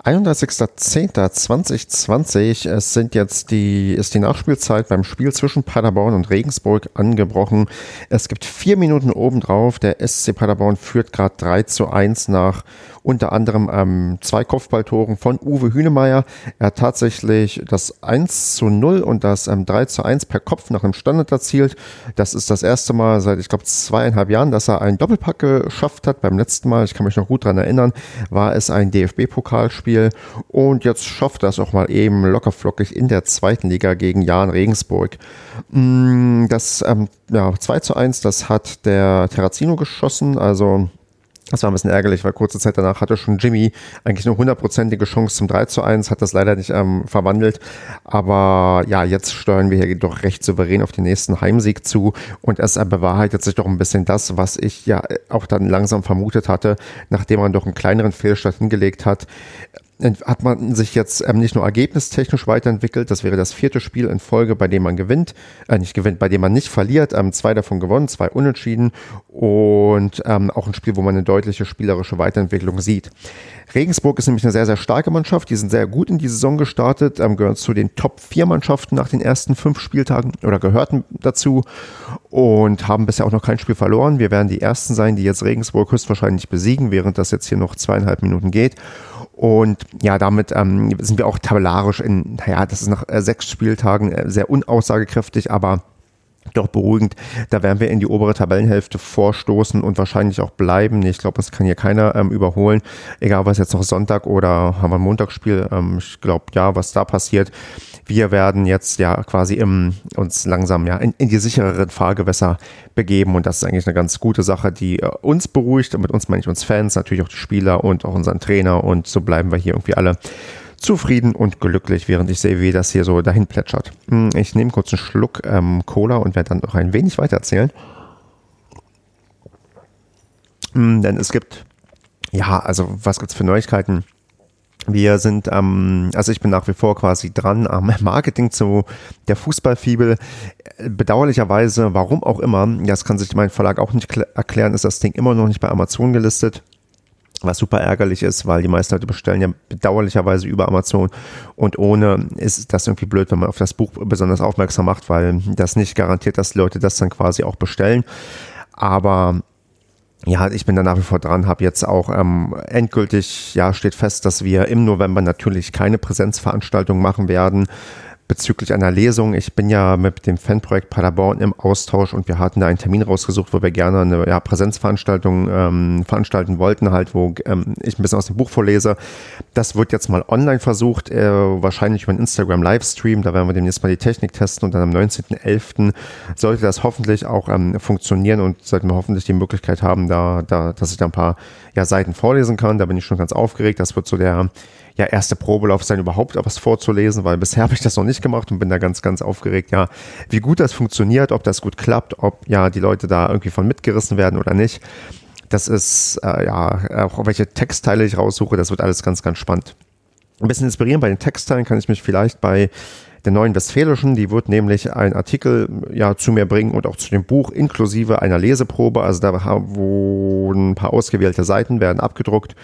31.10.2020. Es sind jetzt die, ist die Nachspielzeit beim Spiel zwischen Paderborn und Regensburg angebrochen. Es gibt vier Minuten obendrauf. Der SC Paderborn führt gerade 3 zu 1 nach unter anderem ähm, zwei Kopfballtoren von Uwe Hünemeyer. Er hat tatsächlich das 1 zu 0 und das ähm, 3 zu 1 per Kopf nach dem Standard erzielt. Das ist das erste Mal seit, ich glaube, zweieinhalb Jahren, dass er einen Doppelpack geschafft hat. Beim letzten Mal, ich kann mich noch gut dran erinnern, war es ein DFB-Pokalspiel und jetzt schafft er es auch mal eben lockerflockig in der zweiten Liga gegen Jan Regensburg. Mm, das ähm, ja, 2 zu 1, das hat der Terrazino geschossen, also das war ein bisschen ärgerlich, weil kurze Zeit danach hatte schon Jimmy eigentlich eine hundertprozentige Chance zum 3 zu 1, hat das leider nicht ähm, verwandelt. Aber ja, jetzt steuern wir hier doch recht souverän auf den nächsten Heimsieg zu und es bewahrheitet sich doch ein bisschen das, was ich ja auch dann langsam vermutet hatte, nachdem man doch einen kleineren Fehlstart hingelegt hat hat man sich jetzt ähm, nicht nur ergebnistechnisch weiterentwickelt, das wäre das vierte Spiel in Folge, bei dem man gewinnt, äh, nicht gewinnt, bei dem man nicht verliert, ähm, zwei davon gewonnen, zwei unentschieden und ähm, auch ein Spiel, wo man eine deutliche spielerische Weiterentwicklung sieht. Regensburg ist nämlich eine sehr, sehr starke Mannschaft, die sind sehr gut in die Saison gestartet, ähm, gehören zu den Top 4 Mannschaften nach den ersten fünf Spieltagen oder gehörten dazu und haben bisher auch noch kein Spiel verloren. Wir werden die Ersten sein, die jetzt Regensburg höchstwahrscheinlich besiegen, während das jetzt hier noch zweieinhalb Minuten geht. Und ja, damit ähm, sind wir auch tabellarisch in, naja, das ist nach äh, sechs Spieltagen äh, sehr unaussagekräftig, aber doch beruhigend. Da werden wir in die obere Tabellenhälfte vorstoßen und wahrscheinlich auch bleiben. Ich glaube, das kann hier keiner ähm, überholen. Egal, was jetzt noch Sonntag oder haben wir ein Montagsspiel. Ähm, ich glaube, ja, was da passiert. Wir werden jetzt ja quasi im, uns langsam ja in, in die sichereren Fahrgewässer begeben und das ist eigentlich eine ganz gute Sache, die äh, uns beruhigt. Und mit uns meine ich uns Fans, natürlich auch die Spieler und auch unseren Trainer und so bleiben wir hier irgendwie alle zufrieden und glücklich, während ich sehe, wie das hier so dahin plätschert. Hm, ich nehme kurz einen Schluck ähm, Cola und werde dann noch ein wenig weiter erzählen. Hm, denn es gibt, ja, also was gibt es für Neuigkeiten? Wir sind, ähm, also ich bin nach wie vor quasi dran am Marketing zu der Fußballfibel. Bedauerlicherweise, warum auch immer, das kann sich mein Verlag auch nicht erklären, ist das Ding immer noch nicht bei Amazon gelistet was super ärgerlich ist, weil die meisten Leute bestellen ja bedauerlicherweise über Amazon und ohne ist das irgendwie blöd, wenn man auf das Buch besonders aufmerksam macht, weil das nicht garantiert, dass Leute das dann quasi auch bestellen. Aber ja, ich bin da nach wie vor dran, habe jetzt auch ähm, endgültig, ja, steht fest, dass wir im November natürlich keine Präsenzveranstaltung machen werden bezüglich einer Lesung. Ich bin ja mit dem Fanprojekt Paderborn im Austausch und wir hatten da einen Termin rausgesucht, wo wir gerne eine ja, Präsenzveranstaltung ähm, veranstalten wollten, halt, wo ähm, ich ein bisschen aus dem Buch vorlese. Das wird jetzt mal online versucht, äh, wahrscheinlich über einen Instagram Livestream. Da werden wir demnächst mal die Technik testen und dann am 19.11. sollte das hoffentlich auch ähm, funktionieren und sollten wir hoffentlich die Möglichkeit haben, da, da, dass ich da ein paar ja, Seiten vorlesen kann. Da bin ich schon ganz aufgeregt. Das wird so der ja, erste Probelauf sein, überhaupt was vorzulesen, weil bisher habe ich das noch nicht gemacht und bin da ganz, ganz aufgeregt, ja, wie gut das funktioniert, ob das gut klappt, ob ja die Leute da irgendwie von mitgerissen werden oder nicht. Das ist, äh, ja, auch welche Textteile ich raussuche, das wird alles ganz, ganz spannend. Ein bisschen inspirieren bei den Textteilen kann ich mich vielleicht bei der Neuen Westfälischen. Die wird nämlich einen Artikel ja zu mir bringen und auch zu dem Buch inklusive einer Leseprobe. Also da wurden ein paar ausgewählte Seiten werden abgedruckt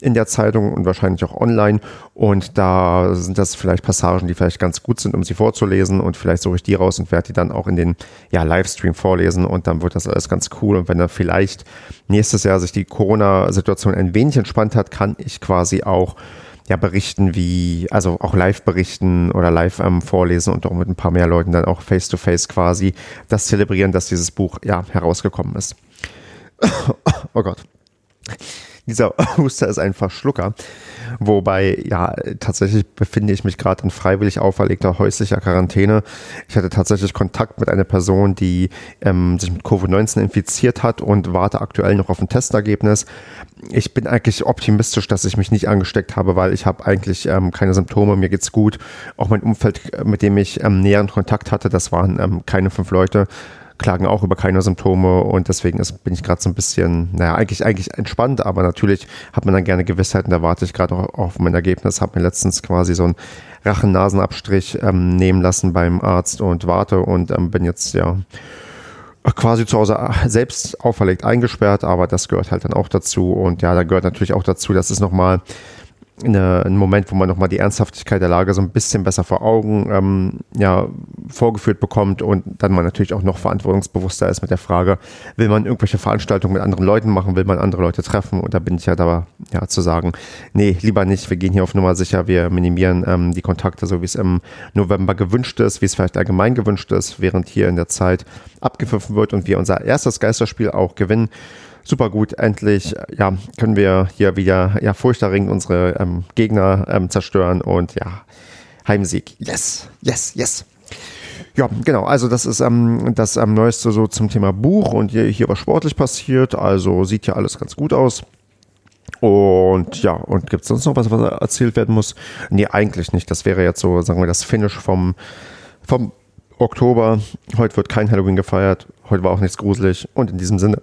in der Zeitung und wahrscheinlich auch online. Und da sind das vielleicht Passagen, die vielleicht ganz gut sind, um sie vorzulesen. Und vielleicht suche ich die raus und werde die dann auch in den ja, Livestream vorlesen. Und dann wird das alles ganz cool. Und wenn da vielleicht nächstes Jahr sich die Corona-Situation ein wenig entspannt hat, kann ich quasi auch ja, berichten wie, also auch live berichten oder live ähm, vorlesen und auch mit ein paar mehr Leuten dann auch face to face quasi das zelebrieren, dass dieses Buch ja herausgekommen ist. oh Gott. Dieser Huster ist ein Verschlucker. Wobei, ja, tatsächlich befinde ich mich gerade in freiwillig auferlegter häuslicher Quarantäne. Ich hatte tatsächlich Kontakt mit einer Person, die ähm, sich mit Covid-19 infiziert hat und warte aktuell noch auf ein Testergebnis. Ich bin eigentlich optimistisch, dass ich mich nicht angesteckt habe, weil ich habe eigentlich ähm, keine Symptome, mir geht's gut. Auch mein Umfeld, mit dem ich ähm, näheren Kontakt hatte, das waren ähm, keine fünf Leute klagen auch über keine Symptome und deswegen ist, bin ich gerade so ein bisschen, naja, eigentlich, eigentlich entspannt, aber natürlich hat man dann gerne Gewissheiten, da warte ich gerade auch auf mein Ergebnis, habe mir letztens quasi so einen Rachen-Nasenabstrich ähm, nehmen lassen beim Arzt und warte und ähm, bin jetzt ja quasi zu Hause äh, selbst auferlegt eingesperrt, aber das gehört halt dann auch dazu. Und ja, da gehört natürlich auch dazu, dass es nochmal eine, ein Moment, wo man nochmal die Ernsthaftigkeit der Lage so ein bisschen besser vor Augen ähm, ja, vorgeführt bekommt und dann man natürlich auch noch verantwortungsbewusster ist mit der Frage, will man irgendwelche Veranstaltungen mit anderen Leuten machen, will man andere Leute treffen? Und da bin ich ja da ja, zu sagen, nee, lieber nicht, wir gehen hier auf Nummer sicher, wir minimieren ähm, die Kontakte, so wie es im November gewünscht ist, wie es vielleicht allgemein gewünscht ist, während hier in der Zeit abgepfiffen wird und wir unser erstes Geisterspiel auch gewinnen super gut. Endlich ja, können wir hier wieder ja, furchterregend unsere ähm, Gegner ähm, zerstören und ja, Heimsieg. Yes, yes, yes. Ja, genau. Also das ist ähm, das ähm, Neueste so zum Thema Buch und hier, hier was sportlich passiert. Also sieht ja alles ganz gut aus. Und ja, und gibt es sonst noch was, was erzählt werden muss? Nee, eigentlich nicht. Das wäre jetzt so, sagen wir, das Finish vom, vom Oktober. Heute wird kein Halloween gefeiert. Heute war auch nichts gruselig. Und in diesem Sinne,